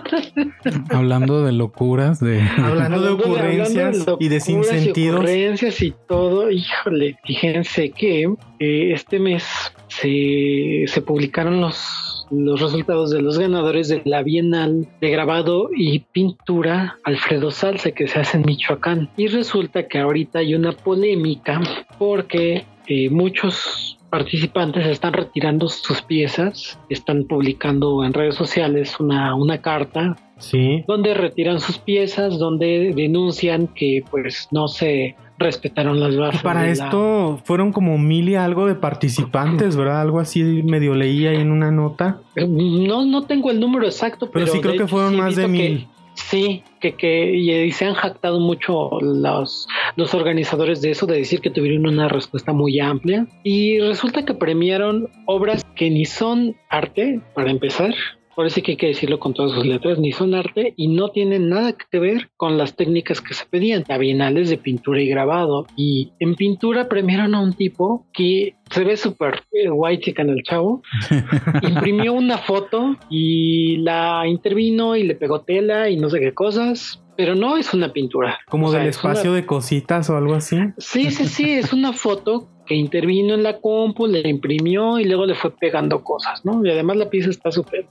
<laughs> Hablando de locuras, de... Hablando, de ocurrencias y de sinsentidos. ocurrencias y todo, híjole, fíjense que eh, este mes se, se publicaron los los resultados de los ganadores de la Bienal de Grabado y Pintura Alfredo Salce que se hace en Michoacán. Y resulta que ahorita hay una polémica porque eh, muchos participantes están retirando sus piezas, están publicando en redes sociales una, una carta Sí. Donde retiran sus piezas, donde denuncian que pues no se respetaron las bases. Para esto fueron como mil y algo de participantes, ¿verdad? Algo así medio leía ahí en una nota. No, no tengo el número exacto, pero, sí creo que fueron más de mil. sí, que, que y se han jactado mucho los, los organizadores de eso, de decir que tuvieron una respuesta muy amplia. Y resulta que premiaron obras que ni son arte, para empezar, por eso que hay que decirlo con todas sus letras, ni son arte y no tienen nada que ver con las técnicas que se pedían, la bienales de pintura y grabado. Y en pintura premiaron a un tipo que se ve súper eh, white en el chavo. <laughs> Imprimió una foto y la intervino y le pegó tela y no sé qué cosas. Pero no es una pintura. Como del espacio de cositas o algo así. Sí, sí, sí, es una foto que intervino en la compu, le imprimió y luego le fue pegando cosas, ¿no? Y además la pieza está súper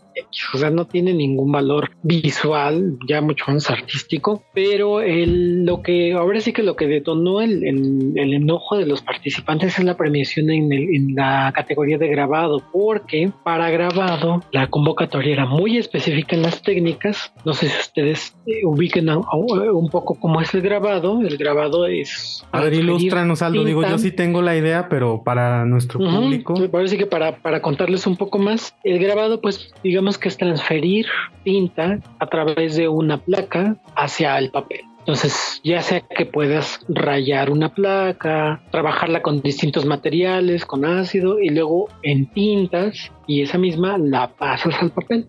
o sea, no tiene ningún valor visual, ya mucho menos artístico, pero el, lo que ahora sí que lo que detonó el, el, enojo de los participantes es la premiación en, en, la categoría de grabado, porque para grabado la convocatoria era muy específica en las técnicas. No sé si ustedes eh, ubiquen un poco cómo es el grabado. El grabado es. A ver, ilustranos algo. Digo, yo sí tengo la idea, pero para nuestro público. Parece que para, para contarles un poco más, el grabado, pues digamos que es transferir tinta a través de una placa hacia el papel. Entonces, ya sea que puedas rayar una placa, trabajarla con distintos materiales, con ácido, y luego en tintas, y esa misma la pasas al papel.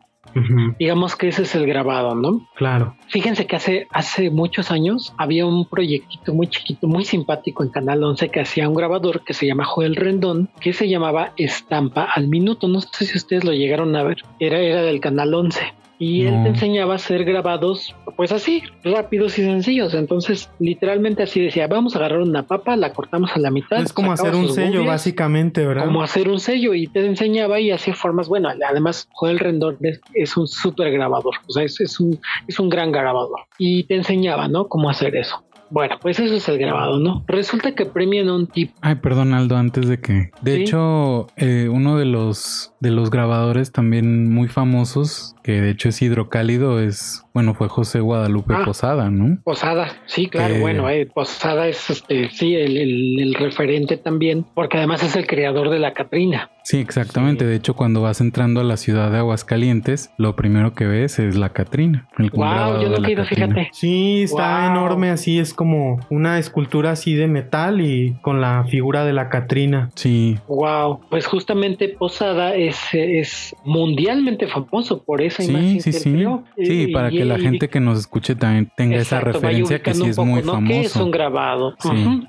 Digamos que ese es el grabado, ¿no? Claro. Fíjense que hace, hace muchos años había un proyectito muy chiquito, muy simpático en Canal 11 que hacía un grabador que se llama Joel Rendón, que se llamaba Estampa al Minuto. No sé si ustedes lo llegaron a ver. Era, era del Canal 11 y él te enseñaba a hacer grabados pues así, rápidos y sencillos. Entonces, literalmente así decía, vamos a agarrar una papa, la cortamos a la mitad. Es como hacer un sello, básicamente, ¿verdad? Como hacer un sello y te enseñaba y hacía formas, bueno, además Joel Rendón es, un súper grabador, o sea, es, es, un, es un gran grabador y te enseñaba, ¿no? Cómo hacer eso. Bueno, pues eso es el grabado, ¿no? Resulta que premian a un tipo. Ay, perdón, Aldo, antes de que. De hecho, eh, uno de los de los grabadores también muy famosos, que de hecho es hidrocálido, es bueno, fue José Guadalupe ah, Posada, ¿no? Posada, sí, claro, bueno, eh, Posada es este, sí, el, el, referente también, porque además es el creador de la Catrina. Sí, exactamente. De hecho, cuando vas entrando a la ciudad de Aguascalientes, lo primero que ves es la Catrina. El wow, yo no quiero, fíjate. Sí, está enorme, así es como una escultura así de metal y con la figura de la Catrina. Sí. Wow, pues justamente Posada es, es mundialmente famoso por esa imagen sí, que sí. creó. Sí, para que la gente que nos escuche también tenga esa referencia que sí es muy famoso. Que es un grabado.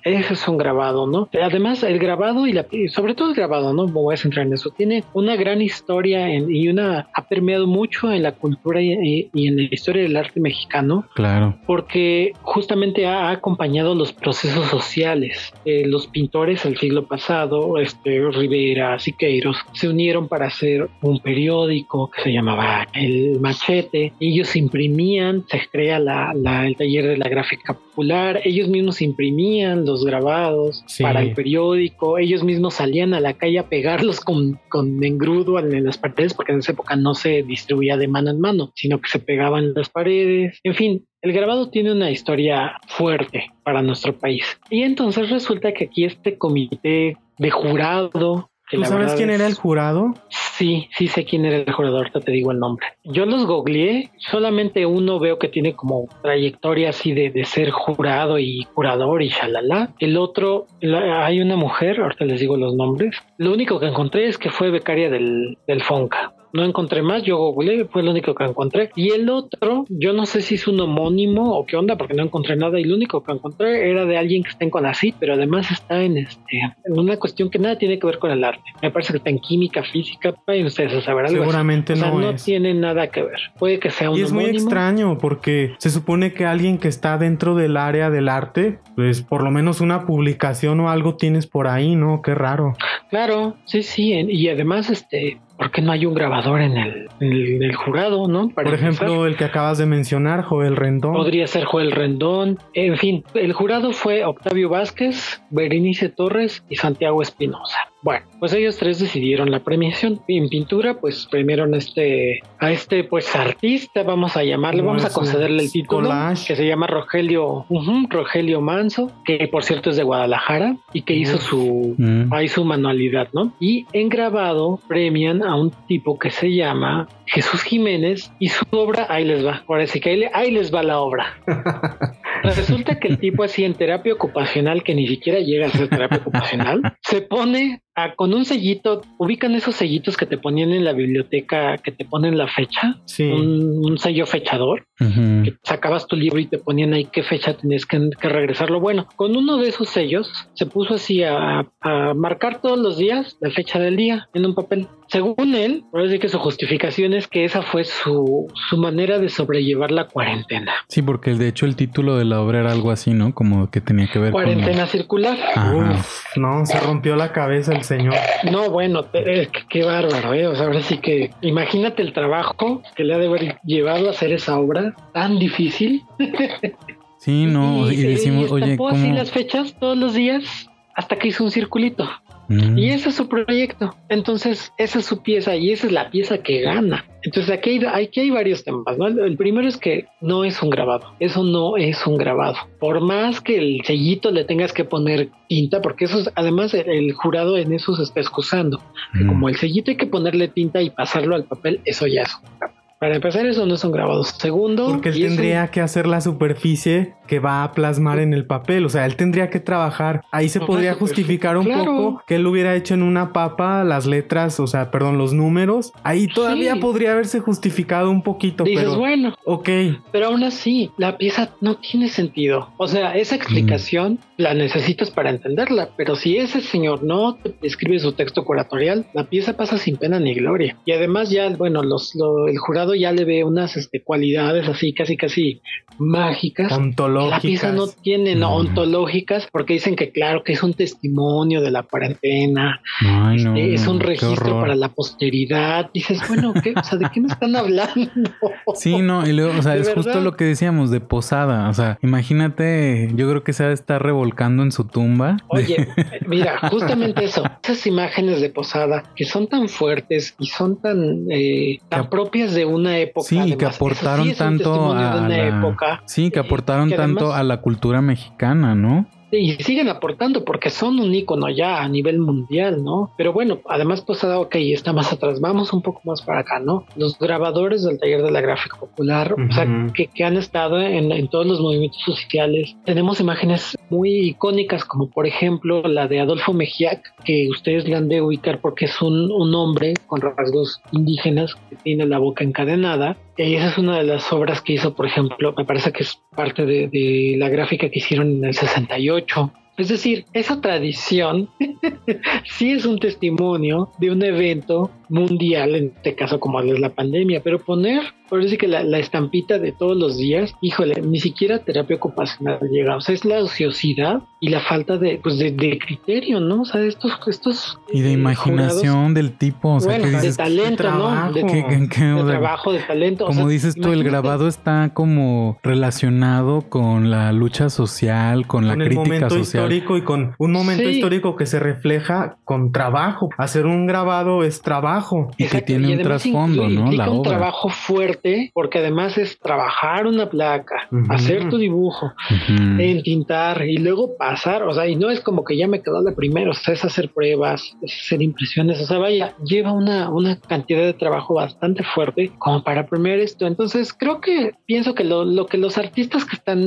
Eso es un grabado, ¿no? Además, el grabado y la, sobre todo el grabado, ¿no? Voy a centrar en eso. Tiene una gran historia y una ha permeado mucho en la cultura y, en la historia del arte mexicano. Claro. Porque justamente ha, acompañado los procesos sociales. Eh, los pintores del siglo pasado, este, Rivera, Siqueiros, se unieron para hacer un periódico que se llamaba El Machete. Ellos imprimían se crea la, el taller de la gráfica popular, ellos mismos imprimían los grabados para el periódico, ellos mismos salían a la calle a pegarlos con, con engrudo en, las paredes, porque en esa época no se distribuía de mano en mano, sino que se pegaban en las paredes, en fin. El grabado tiene una historia fuerte para nuestro país. Y entonces resulta que aquí este comité de jurado ¿Tú sabes quién era el jurado? Sí, sí sé quién era el jurado, ahorita te digo el nombre. Yo los googleé, solamente uno veo que tiene como trayectoria así de, de ser jurado y curador y shalala. El otro, hay una mujer, ahorita les digo los nombres. Lo único que encontré es que fue becaria del, del FONCA no encontré más, yo googleé, fue lo único que encontré. Y el otro, yo no sé si es un homónimo o qué onda, porque no encontré nada, y lo único que encontré era de alguien que está en CONACYT, pero además está en este en una cuestión que nada tiene que ver con el arte. Me parece que está en química, física, pueden ustedes saber algo Seguramente no. O no tiene nada que ver. Puede que sea un Y es muy extraño porque se supone que alguien que está dentro del área del arte, pues por lo menos una publicación o algo tienes por ahí, ¿no? Qué raro. Claro, sí, sí, y además este ¿por qué no hay un grabador en el, jurado, no? Por ejemplo, el que acabas de mencionar, Joel Rendón. Podría ser Joel Rendón. En fin, el jurado fue Octavio Vázquez, Berenice Torres y Santiago Espinosa. Bueno, pues ellos tres decidieron la premiación. En pintura, pues premiaron a este, a este pues artista, vamos a llamarle, vamos a concederle el título, que se llama Rogelio, Rogelio Manso, que por cierto es de Guadalajara y que hizo su, mm. ahí su manualidad, ¿no? Y en grabado premian a un tipo que se llama Jesús Jiménez y su obra, ahí les va, ahora que ahí, les va la obra. <laughs> Resulta que el tipo así en terapia ocupacional, que ni siquiera llega a ser terapia ocupacional, se pone ah, con un sellito, ubican esos sellitos que te ponían en la biblioteca, que te ponen la fecha, Sí. un, un sello fechador, Ujú. que sacabas tu libro y te ponían ahí qué fecha tenías que, que regresarlo. Bueno, con uno de esos sellos se puso así a, a marcar todos los días la fecha del día en un papel. Según él, ahora sí que su justificación es que esa fue su, su manera de sobrellevar la cuarentena. Sí, porque de hecho el título de la obra era algo así, ¿no? Como que tenía que ver Cuarentena circular. con... Ajá. Uf, no, se rompió la cabeza el señor. No, bueno, eh, qué- qué bárbaro, ¿eh? O sea, ahora sí que imagínate el trabajo que le ha de haber llevado a hacer esa obra tan difícil. Sí, no, y, se- decimos, oye, estampó así ¿cómo? las fechas todos los días hasta que hizo un circulito. Mm. Y ese es su proyecto. Entonces, esa es su pieza y esa es la pieza que gana. Entonces, aquí hay, aquí hay varios temas, ¿no? El, primero es que no es un grabado. Eso no es un grabado. Por más que el sellito le tengas que poner tinta, porque eso es, además, el, el jurado en eso se está excusando. Mm. Como el sellito hay que ponerle tinta y pasarlo al papel, eso ya es un grabado. Para empezar, eso no es un grabado. Segundo, Porque él tendría que hacer la superficie que va a plasmar en el papel. O sea, él tendría que trabajar. Ahí se Ajá, podría justificar un Claro. poco que él hubiera hecho en una papa las letras, o sea, perdón, los números. Ahí todavía Sí. podría haberse justificado un poquito, dices, pero. bueno, Ok. Pero aún así, la pieza no tiene sentido. O sea, esa explicación la necesitas para entenderla, pero si ese señor no te escribe su texto curatorial, la pieza pasa sin pena ni gloria. Y además ya, bueno, los, lo- el jurado ya le ve unas este, cualidades así casi casi mágicas. Ontológicas. La pieza no tiene no, Mm. ontológicas porque dicen que claro que es un testimonio de la cuarentena, Ay, no, este, es un no, registro para la posteridad. Dices, bueno, ¿qué? O sea, ¿de qué me están hablando? Sí, no, y luego, o sea, De es justo lo que decíamos de posada. O sea, imagínate, yo creo que se va a estar revolcando en su tumba. Oye, <laughs> mira, justamente eso, esas imágenes de posada que son tan fuertes y son tan, eh, tan propias de una época. Sí, que además, eso aportaron sí tanto a la- época. Sí, que eh, aportaron que tanto además- a la cultura mexicana, ¿no? Y siguen aportando porque son un ícono ya a nivel mundial, ¿no? Pero bueno, además Posada, ok, está más atrás, vamos un poco más para acá, ¿no? Los grabadores del taller de la gráfica popular, o sea, que, que han estado en, en todos los movimientos sociales. Tenemos imágenes muy icónicas, como por ejemplo la de Adolfo Mejiac, que ustedes la han de ubicar porque es un, un hombre con rasgos indígenas que tiene la boca encadenada. Y esa es una de las obras que hizo, por ejemplo, me parece que es parte de, de la gráfica que hicieron en el 68. Es decir, esa tradición <laughs> sí es un testimonio de un evento mundial, en este caso como es la pandemia, pero poner, por decir que la, la estampita de todos los días, híjole, ni siquiera terapia ocupacional llega, o sea, es la ociosidad y la falta de, pues de, de criterio, ¿no? O sea, estos, estos Y de eh, imaginación del tipo, o sea, bueno, que de talento, ¿no? trabajo. De, que- de o sea, trabajo, de talento. o como sea, dices tú, el grabado está como relacionado con la lucha social, con la con el crítica momento social. histórico y con un momento Sí. histórico que se refleja con trabajo. Hacer un grabado es trabajo. Y que tiene un trasfondo, ¿no? La un obra. trabajo fuerte, porque además es trabajar una placa, hacer tu dibujo, Ujú. entintar y luego pasar, o sea, y no es como que ya me quedó la primera, o sea, es hacer pruebas, es hacer impresiones, o sea, vaya, lleva una, una cantidad de trabajo bastante fuerte como para premiar esto. Entonces, creo que pienso que lo, lo que los artistas que están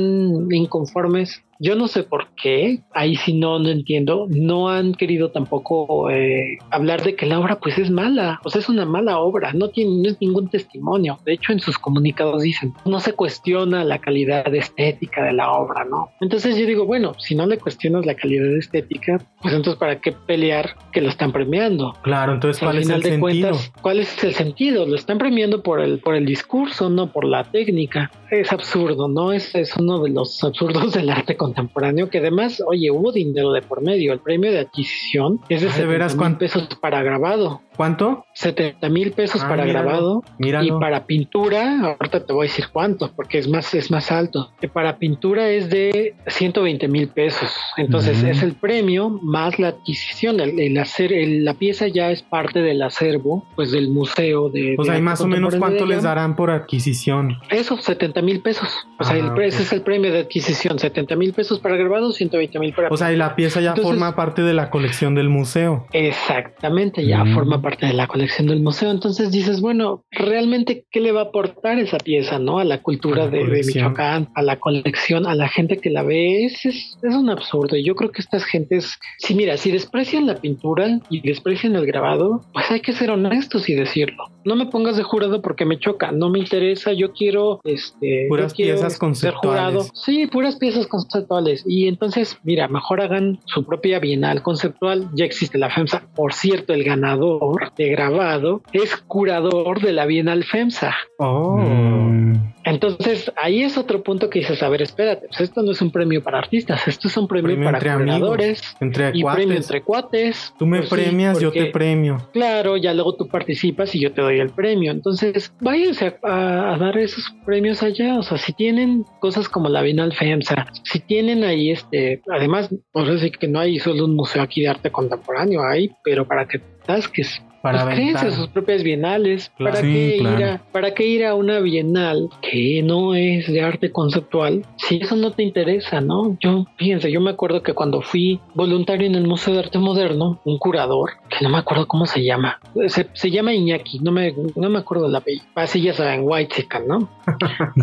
inconformes yo no sé por qué, ahí sí no, no entiendo, no han querido tampoco eh, hablar de que la obra pues es mala, o sea, es una mala obra, no tiene no es ningún testimonio, de hecho en sus comunicados dicen, no se cuestiona la calidad estética de la obra, ¿no? Entonces yo digo, bueno, si no le cuestionas la calidad estética, pues entonces para qué pelear que lo están premiando. Claro, entonces, Al ¿cuál es final el de sentido? cuentas, ¿cuál es el sentido? Lo están premiando por el, por el discurso, no por la técnica. Es absurdo, ¿no? Es, es uno de los absurdos del arte contemporáneo que además, oye, hubo dinero de por medio. El premio de adquisición es de Ah, ¿de veras 70 mil pesos para grabado. ¿Cuánto? 70 mil pesos Ah, para míralo, grabado Míralo. y para pintura, ahorita te voy a decir cuánto, porque es más, es más alto. Que para pintura es de 120 mil pesos. Entonces es el premio más la adquisición. El, el hacer, el- la pieza ya es parte del acervo, pues del museo de. O de sea, ¿y más o menos cuánto les darán por adquisición? Eso, 70 70 mil pesos. O sea, el, Ah, ese ok. es el premio de adquisición, 70 mil pesos para grabado, 120 mil para... O sea, y la pieza ya Entonces- forma parte de la colección del museo. Exactamente, ya Mm. forma parte de la colección del museo. Entonces dices, bueno, realmente, ¿qué le va a aportar esa pieza, no? A la cultura A la de. Michoacán, a la colección, a la gente que la ve. Es, es, es un absurdo. Y yo creo que estas gentes, si mira, si desprecian la pintura y desprecian el grabado, pues hay que ser honestos y decirlo. No me pongas de jurado porque me choca, no me interesa. Yo quiero, este, Puras yo quiero piezas conceptuales. Sí, puras piezas conceptuales. Y entonces, mira, mejor hagan su propia bienal conceptual. Ya existe la FEMSA. Por cierto, el ganador de grabado es curador de la bienal FEMSA. Oh. Mm, Entonces, ahí es otro punto que dices, a ver, espérate, pues esto no es un premio para artistas, esto es un premio, Premio para entre amigos, curadores Entre y cuates. premio entre cuates. Tú me Pues sí, premias, yo te premio. Claro, ya luego tú participas y yo te doy el premio. Entonces, váyanse a, a- a dar esos premios allá. O sea, si tienen cosas como la Bienal FEMSA, si tienen ahí este, además, por decir que no hay solo un museo aquí de arte contemporáneo, hay, pero para que tasques. Para pues créense sus propias bienales. Claro. ¿Para, Sí, qué ir a, ¿Para qué ir a una bienal que no es de arte conceptual si eso no te interesa, no? Yo, fíjense, yo me acuerdo que cuando fui voluntario en el Museo de Arte Moderno, un curador, que no me acuerdo cómo se llama, se, se llama Iñaki, no me, no me acuerdo el apellido. Así ya saben, White Chicken, ¿no? <laughs>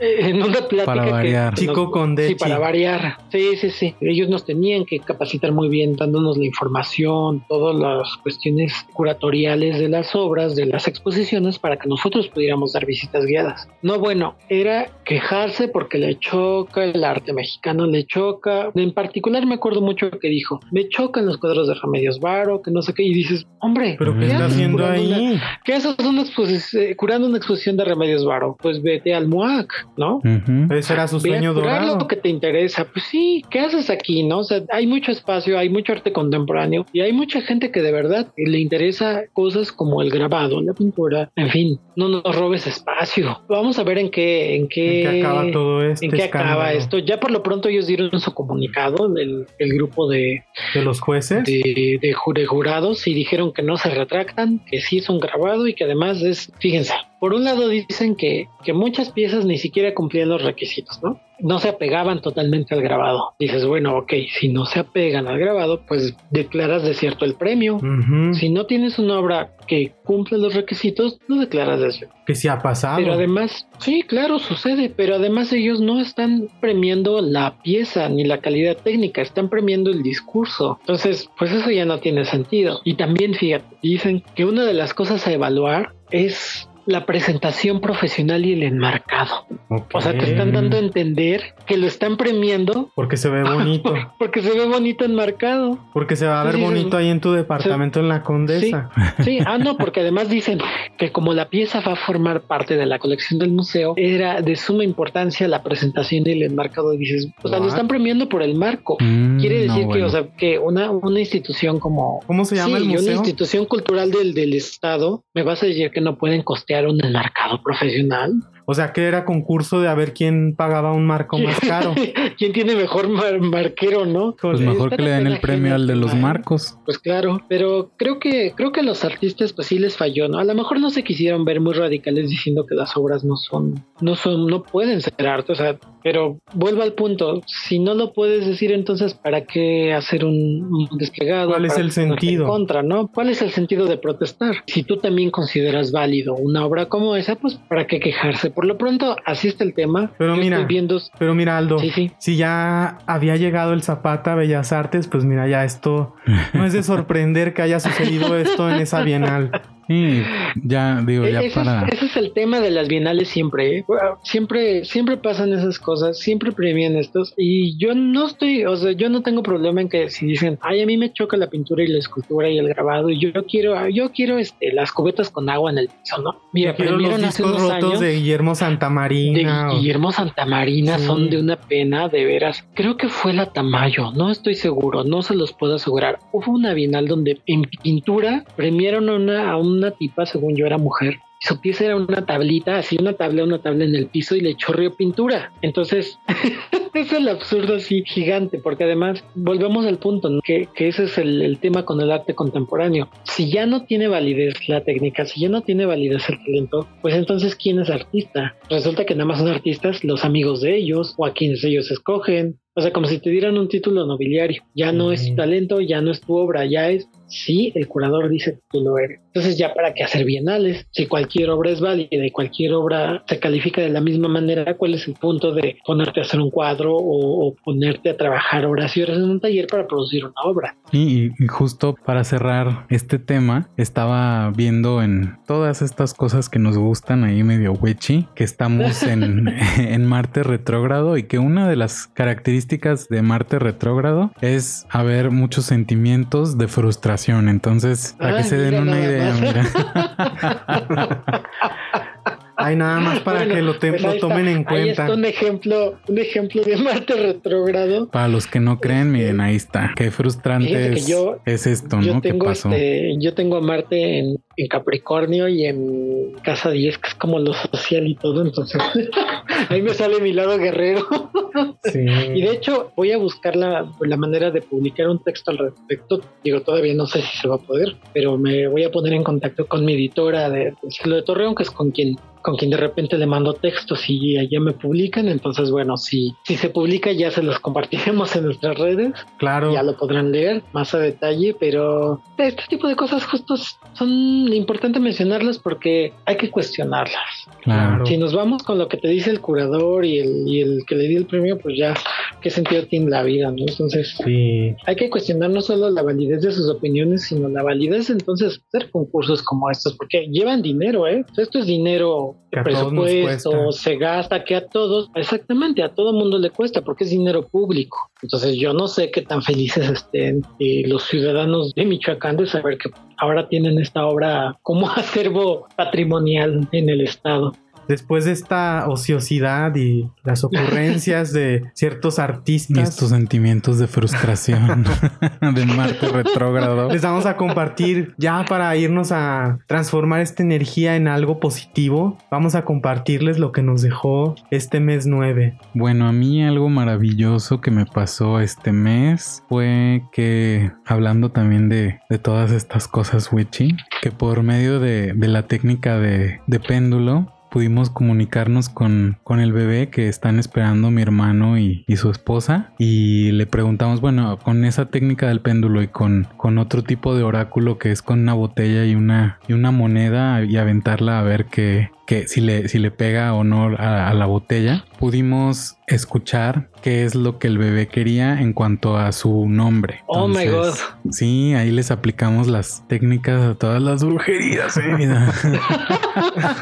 Eh, en una plática Para que- variar. que nos- Chico con Sí, para variar. Sí, sí, sí. Ellos nos tenían que capacitar muy bien, dándonos la información, todas las cuestiones curatoriales de las obras, de las exposiciones, para que nosotros pudiéramos dar visitas guiadas. No, bueno, era quejarse porque le choca el arte mexicano, le choca. En particular me acuerdo mucho que dijo, me chocan los cuadros de Remedios Varo, que no sé qué, y dices, hombre, Pero ¿qué ¿qué está haciendo curando una- ahí? ¿Qué haces una exposi- eh, curando una exposición de Remedios Varo? Pues vete al MUAC, ¿no? ujú. Ese era su Ve a sueño dorado. lo que te interesa. Pues sí, ¿qué haces aquí, no? O sea, hay mucho espacio, hay mucho arte contemporáneo y hay mucha gente que de verdad le interesa cosas como el grabado, la pintura, en fin, no nos robes espacio. Vamos a ver en qué, en qué, ¿En qué acaba todo este en qué acaba esto. Ya por lo pronto ellos dieron su comunicado, el, el grupo de, ¿De los jueces? de, de de jurados y dijeron que no se retractan, que sí es un grabado y que además es, fíjense, por un lado dicen que, que muchas piezas ni siquiera cumplían los requisitos, ¿no? No se apegaban totalmente al grabado. Dices, bueno, ok, si no se apegan al grabado, pues declaras desierto el premio. Si no tienes una obra que cumple los requisitos, no declaras desierto. Que se ha pasado. Pero además, sí, claro, sucede, pero además ellos no están premiando la pieza ni la calidad técnica, están premiando el discurso. Entonces, pues eso ya no tiene sentido. Y también, fíjate, dicen que una de las cosas a evaluar es la presentación profesional y el enmarcado. O sea, te están dando a entender que lo están premiando Porque se ve <laughs> bonito. porque se ve bonito enmarcado. Porque se va a ver Sí, sí, bonito ahí en tu departamento en la Condesa. Sí, ah, no, porque además dicen que como la pieza va a formar parte de la colección del museo, era de suma importancia la presentación y el enmarcado. Y dices, o sea, lo están premiando por el marco. Mm, Quiere no, decir que, o sea, que una, una institución como ¿Cómo se llama sí, el y una museo? institución cultural del, del Estado, me vas a decir que no pueden costear un enmarcado profesional. O sea, que era concurso de a ver quién pagaba un marco <laughs> más caro. ¿Quién tiene mejor mar- marquero, no? Pues mejor que le den el premio al de los marcos. Pues claro, pero creo que creo que a los artistas pues sí les falló, ¿no? A lo mejor no se quisieron ver muy radicales diciendo que las obras no son no son no pueden ser arte, o sea, pero vuelvo al punto, si no lo puedes decir entonces para qué hacer un, un desplegado? ¿Cuál es el sentido? contra, ¿no? ¿Cuál es el sentido de protestar? Si tú también consideras válido una obra como esa, pues para qué quejarse. Por lo pronto así está el tema. Pero Yo mira, viendo Pero mira, Aldo, Sí, sí. si ya había llegado el Zapata a Bellas Artes, pues mira, ya esto no es de sorprender que haya sucedido esto en esa bienal. <laughs> Sí, ya digo, ya ese, para... es, ese es el tema de las bienales siempre, ¿eh? siempre, siempre pasan esas cosas, siempre premian estos y yo no estoy, o sea, yo no tengo problema en que si dicen, ay, a mí me choca la pintura y la escultura y el grabado y yo quiero, yo quiero este, las cubetas con agua en el piso, ¿no? Mira, Quiero los discos unos rotos años de Guillermo Santamarina. de o- Guillermo Santamarina Sí. son de una pena de veras. Creo que fue la Tamayo, no estoy seguro, no se los puedo asegurar. Hubo una bienal donde en pintura premiaron a una, a una tipa, según yo era mujer. Su pieza era una tablita, así una tabla, una tabla en el piso y le chorreó pintura. Entonces, <laughs> es el absurdo así gigante, porque además volvemos al punto, que, que, ese es el, el, tema con el arte contemporáneo. Si ya no tiene validez la técnica, si ya no tiene validez el talento, pues entonces ¿quién es artista? Resulta que nada más son artistas los amigos de ellos o a quienes ellos escogen. O sea, como si te dieran un título nobiliario. Ya no es talento, ya no es tu obra, ya es si el curador dice que lo eres. Entonces ya para qué hacer bienales, si cualquier obra es válida y cualquier obra se califica de la misma manera, ¿cuál es el punto de ponerte a hacer un cuadro o, ponerte a trabajar horas y horas en un taller para producir una obra? Y, justo para cerrar este tema, estaba viendo en todas estas cosas que nos gustan ahí medio wechi, que estamos <laughs> en, en Marte retrógrado y que una de las características de Marte retrógrado es haber muchos sentimientos de frustración entonces, para que se den una idea, mira. <laughs> <laughs> Hay nada más para que lo, pues tomen en cuenta. Ahí está un ejemplo, un ejemplo de Marte retrógrado. Para los que no creen, miren, ahí está. Qué frustrante es, es, esto, ¿no? ¿Qué pasó? Este, yo tengo a Marte en, en, Capricornio y en Casa 10, que es como lo social y todo. Entonces, <laughs> ahí me sale mi lado guerrero. sí. <laughs> Y de hecho, voy a buscar la, la manera de publicar un texto al respecto. Digo, todavía no sé si se va a poder, pero me voy a poner en contacto con mi editora de, de, de Torreón, que es con quien con quien de repente le mando textos y allá me publican. Entonces, bueno, si, si se publica ya se los <laughs> compartiremos en nuestras redes. Claro. Ya lo podrán leer más a detalle, pero este tipo de cosas justos son importante mencionarlas porque hay que cuestionarlas. Claro. Si nos vamos con lo que te dice el curador y el, y el que le dio el premio, pues ya, ¿qué sentido tiene la vida? ¿no? Entonces, sí. hay que cuestionar no solo la validez de sus opiniones, sino la validez entonces hacer concursos como estos, porque llevan dinero, ¿eh? Esto es dinero el presupuesto, se gasta, que a todos, exactamente, a todo mundo le cuesta porque es dinero público. Entonces yo no sé qué tan felices <laughs> estén los ciudadanos de Michoacán de saber que ahora tienen esta obra como <laughs> acervo patrimonial en el estado después de esta ociosidad y las ocurrencias de ciertos artistas. Y estos sentimientos de frustración <laughs> de Marte retrógrado. Les vamos a compartir ya para irnos a transformar esta energía en algo positivo. Vamos a compartirles lo que nos dejó este mes 9. Bueno, a mí algo maravilloso que me pasó este mes fue que, hablando también de, de todas estas cosas witchy, que por medio de, de la técnica de, de péndulo, pudimos comunicarnos con, con el bebé que están esperando mi hermano y, y, su esposa y le preguntamos, bueno, con esa técnica del péndulo y con, con otro tipo de oráculo que es con una botella y una, y una moneda y aventarla a ver qué, que si le, si le pega o no a, la botella, pudimos escuchar qué es lo que el bebé quería en cuanto a su nombre. oh my god. Sí, ahí les aplicamos las técnicas a todas las brujerías. ¿eh? <laughs>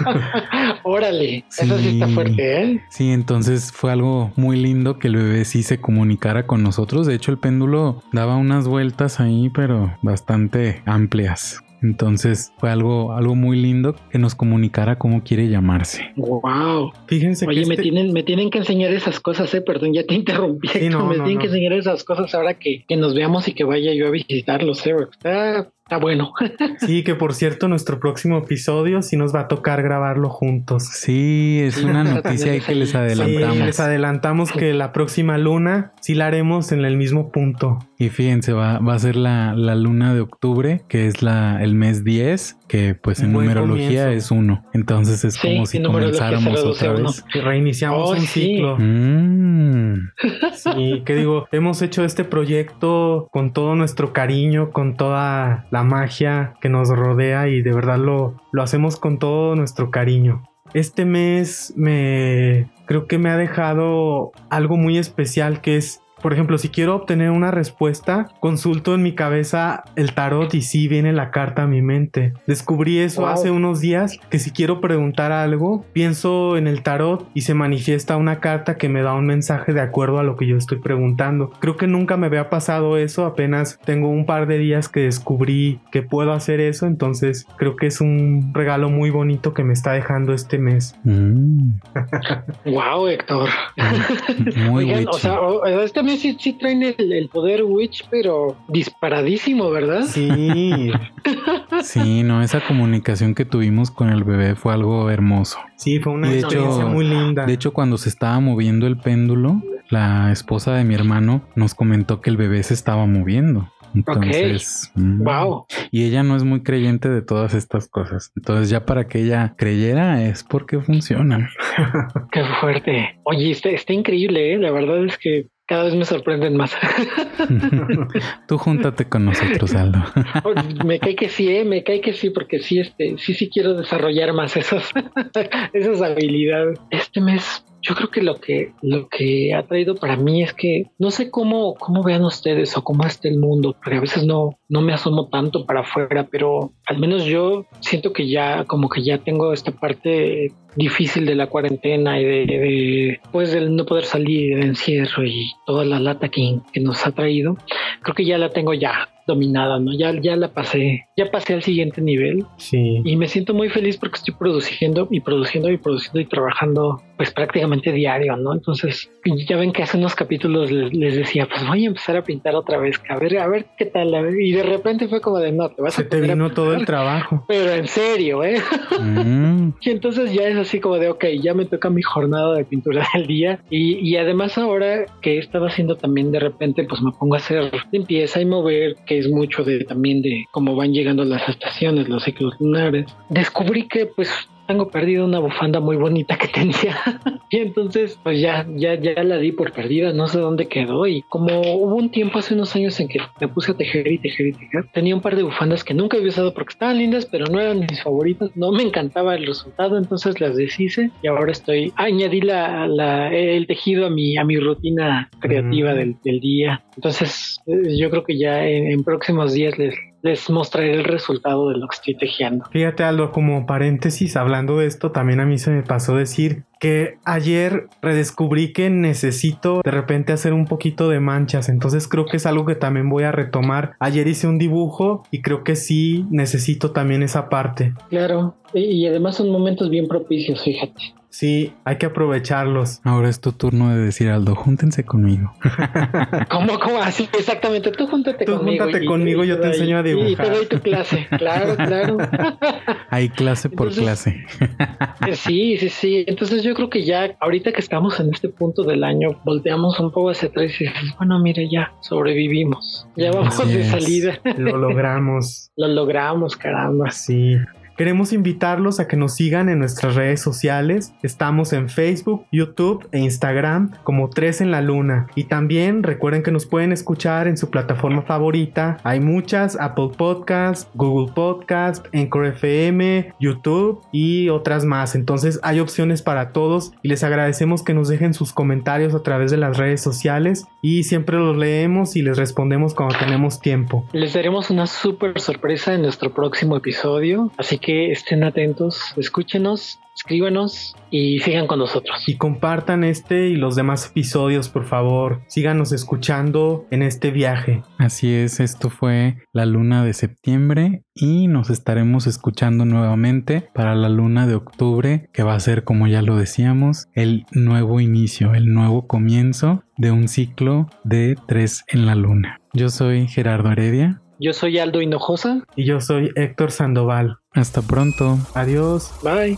<laughs> Órale, eso sí está fuerte, ¿eh? Sí, entonces fue algo muy lindo que el bebé sí se comunicara con nosotros. De hecho, el péndulo daba unas vueltas ahí, pero bastante amplias. Entonces fue algo, algo muy lindo que nos comunicara cómo quiere llamarse. Wow. Fíjense Oye, me este tienen, me tienen que enseñar esas cosas, eh. Perdón, ya te interrumpí. me tienen que enseñar esas cosas ahora que, que, nos veamos y que vaya yo a visitarlos, eh. Está, Está bueno. <laughs> sí, que por cierto, nuestro próximo episodio sí nos va a tocar grabarlo juntos. Sí, es una <laughs> noticia ahí que les adelantamos. les adelantamos que la próxima luna sí la haremos en el mismo punto. Y fíjense, va, va a ser la, la, luna de octubre, que es la, el mes 10, que pues en numerología es uno. Entonces es como si comenzáramos otra vez. Y reiniciamos oh, un ciclo. Mm. Sí, que digo, hemos hecho este proyecto con todo nuestro cariño, con toda la magia que nos rodea y de verdad lo, lo hacemos con todo nuestro cariño. Este mes me creo que me ha dejado algo muy especial que es por ejemplo, si quiero obtener una respuesta, consulto en mi cabeza el tarot y sí viene la carta a mi mente. Descubrí eso hace unos días, que si quiero preguntar algo, pienso en el tarot y se manifiesta una carta que me da un mensaje de acuerdo a lo que yo estoy preguntando. Creo que nunca me había pasado eso, apenas tengo un par de días que descubrí que puedo hacer eso, entonces creo que es un regalo muy bonito que me está dejando este mes. <laughs> wow, mm. Héctor. Muy Oigan, o sea, este mes sí, sí traen el, poder Witch, pero disparadísimo, ¿verdad? Sí. <laughs> sí, no, esa comunicación que tuvimos con el bebé fue algo hermoso. Sí, fue una experiencia muy linda. De hecho, cuando se estaba moviendo el péndulo, la esposa de mi hermano, nos comentó que el bebé se estaba moviendo. Entonces, wow. Mm, y ella no es muy creyente de todas estas cosas. Entonces, ya para que ella creyera es porque funcionan. <laughs> Qué fuerte. Oye, está, está increíble, ¿eh? La verdad es que cada vez me sorprenden más. Tú júntate con nosotros, Aldo. me cae que sí, ¿eh? me cae que sí, porque sí, este, sí, sí quiero desarrollar más esas, <laughs> esas habilidades. Este mes yo creo que lo que lo que ha traído para mí es que no sé cómo cómo vean ustedes o cómo está el mundo, porque a veces no no me asomo tanto para afuera, pero al menos yo siento que ya como que ya tengo esta parte difícil de la cuarentena y de, pues del no poder salir de encierro y toda la lata que nos ha traído, creo que ya la tengo ya dominada, ¿no? Ya, ya la pasé, ya pasé al siguiente nivel. Sí. Y me siento muy feliz porque estoy produciendo y produciendo y produciendo y trabajando pues prácticamente diario, ¿no? Entonces, ya ven que hace unos capítulos les, decía, pues voy a empezar a pintar otra vez, a ver, a ver qué tal, y de repente fue como de, no, te vas Se a te vino todo el trabajo. <laughs> Pero en serio, ¿eh? Mm. <laughs> y entonces ya es así como de, ok, ya me toca mi jornada de pintura del día, y, y además ahora que he estado haciendo también de repente, pues me pongo a hacer limpieza y mover, que es mucho de también de cómo van llegando las estaciones, los ciclos lunares. Descubrí que pues tengo perdido una bufanda muy bonita que tenía. <laughs> y entonces, pues ya, ya, ya la di por perdida, no sé dónde quedó. Y como hubo un tiempo hace unos años en que me puse a tejer y tejer y tejer, tenía un par de bufandas que nunca había usado porque estaban lindas, pero no eran mis favoritas. No me encantaba el resultado, entonces las deshice y ahora estoy, añadí la, la el tejido a mi, a mi rutina creativa del, del, día. Entonces, eh, yo creo que ya en, en próximos días les, les mostraré el resultado de lo que estoy tejiendo. Fíjate Aldo, como paréntesis, hablando de esto, también a mí se me pasó decir que ayer redescubrí que necesito de repente hacer un poquito de manchas, entonces creo que es algo que también voy a retomar. Ayer hice un dibujo y creo que sí necesito también esa parte. Claro, y además son momentos bien propicios, fíjate. Sí, hay que aprovecharlos. Ahora es tu turno de decir, Aldo, júntense conmigo. <laughs> ¿Cómo, cómo? Así, exactamente. Tú júntate Tú conmigo. júntate conmigo, yo te, enseño a dibujar. Y te doy tu clase. Claro, claro. <laughs> Hay clase por clase. sí, sí, sí. Entonces yo creo que ya, ahorita que estamos en este punto del año, volteamos un poco hacia atrás y dices, bueno, mire, ya sobrevivimos. Ya vamos de salida. Lo logramos. <laughs> Lo logramos, caramba. Sí. Queremos invitarlos a que nos sigan en nuestras redes sociales. Estamos en Facebook, YouTube e Instagram como Tres en la Luna. Y también recuerden que nos pueden escuchar en su plataforma favorita. Hay muchas, Apple Podcast, Google Podcast, Anchor FM, YouTube y otras más. Entonces hay opciones para todos y les agradecemos que nos dejen sus comentarios a través de las redes sociales y siempre los leemos y les respondemos cuando tenemos tiempo. Les daremos una súper sorpresa en nuestro próximo episodio. Así que estén atentos, escúchenos, escríbanos y sigan con nosotros. Y compartan este y los demás episodios, por favor. Síganos escuchando en este viaje. Así es, esto fue la luna de septiembre y nos estaremos escuchando nuevamente para la luna de octubre, que va a ser, como ya lo decíamos, el nuevo inicio, el nuevo comienzo de un ciclo de tres en la luna. Yo soy Gerardo Heredia. Yo soy Aldo Hinojosa. Y yo soy Héctor Sandoval. Hasta pronto. Adiós. Bye.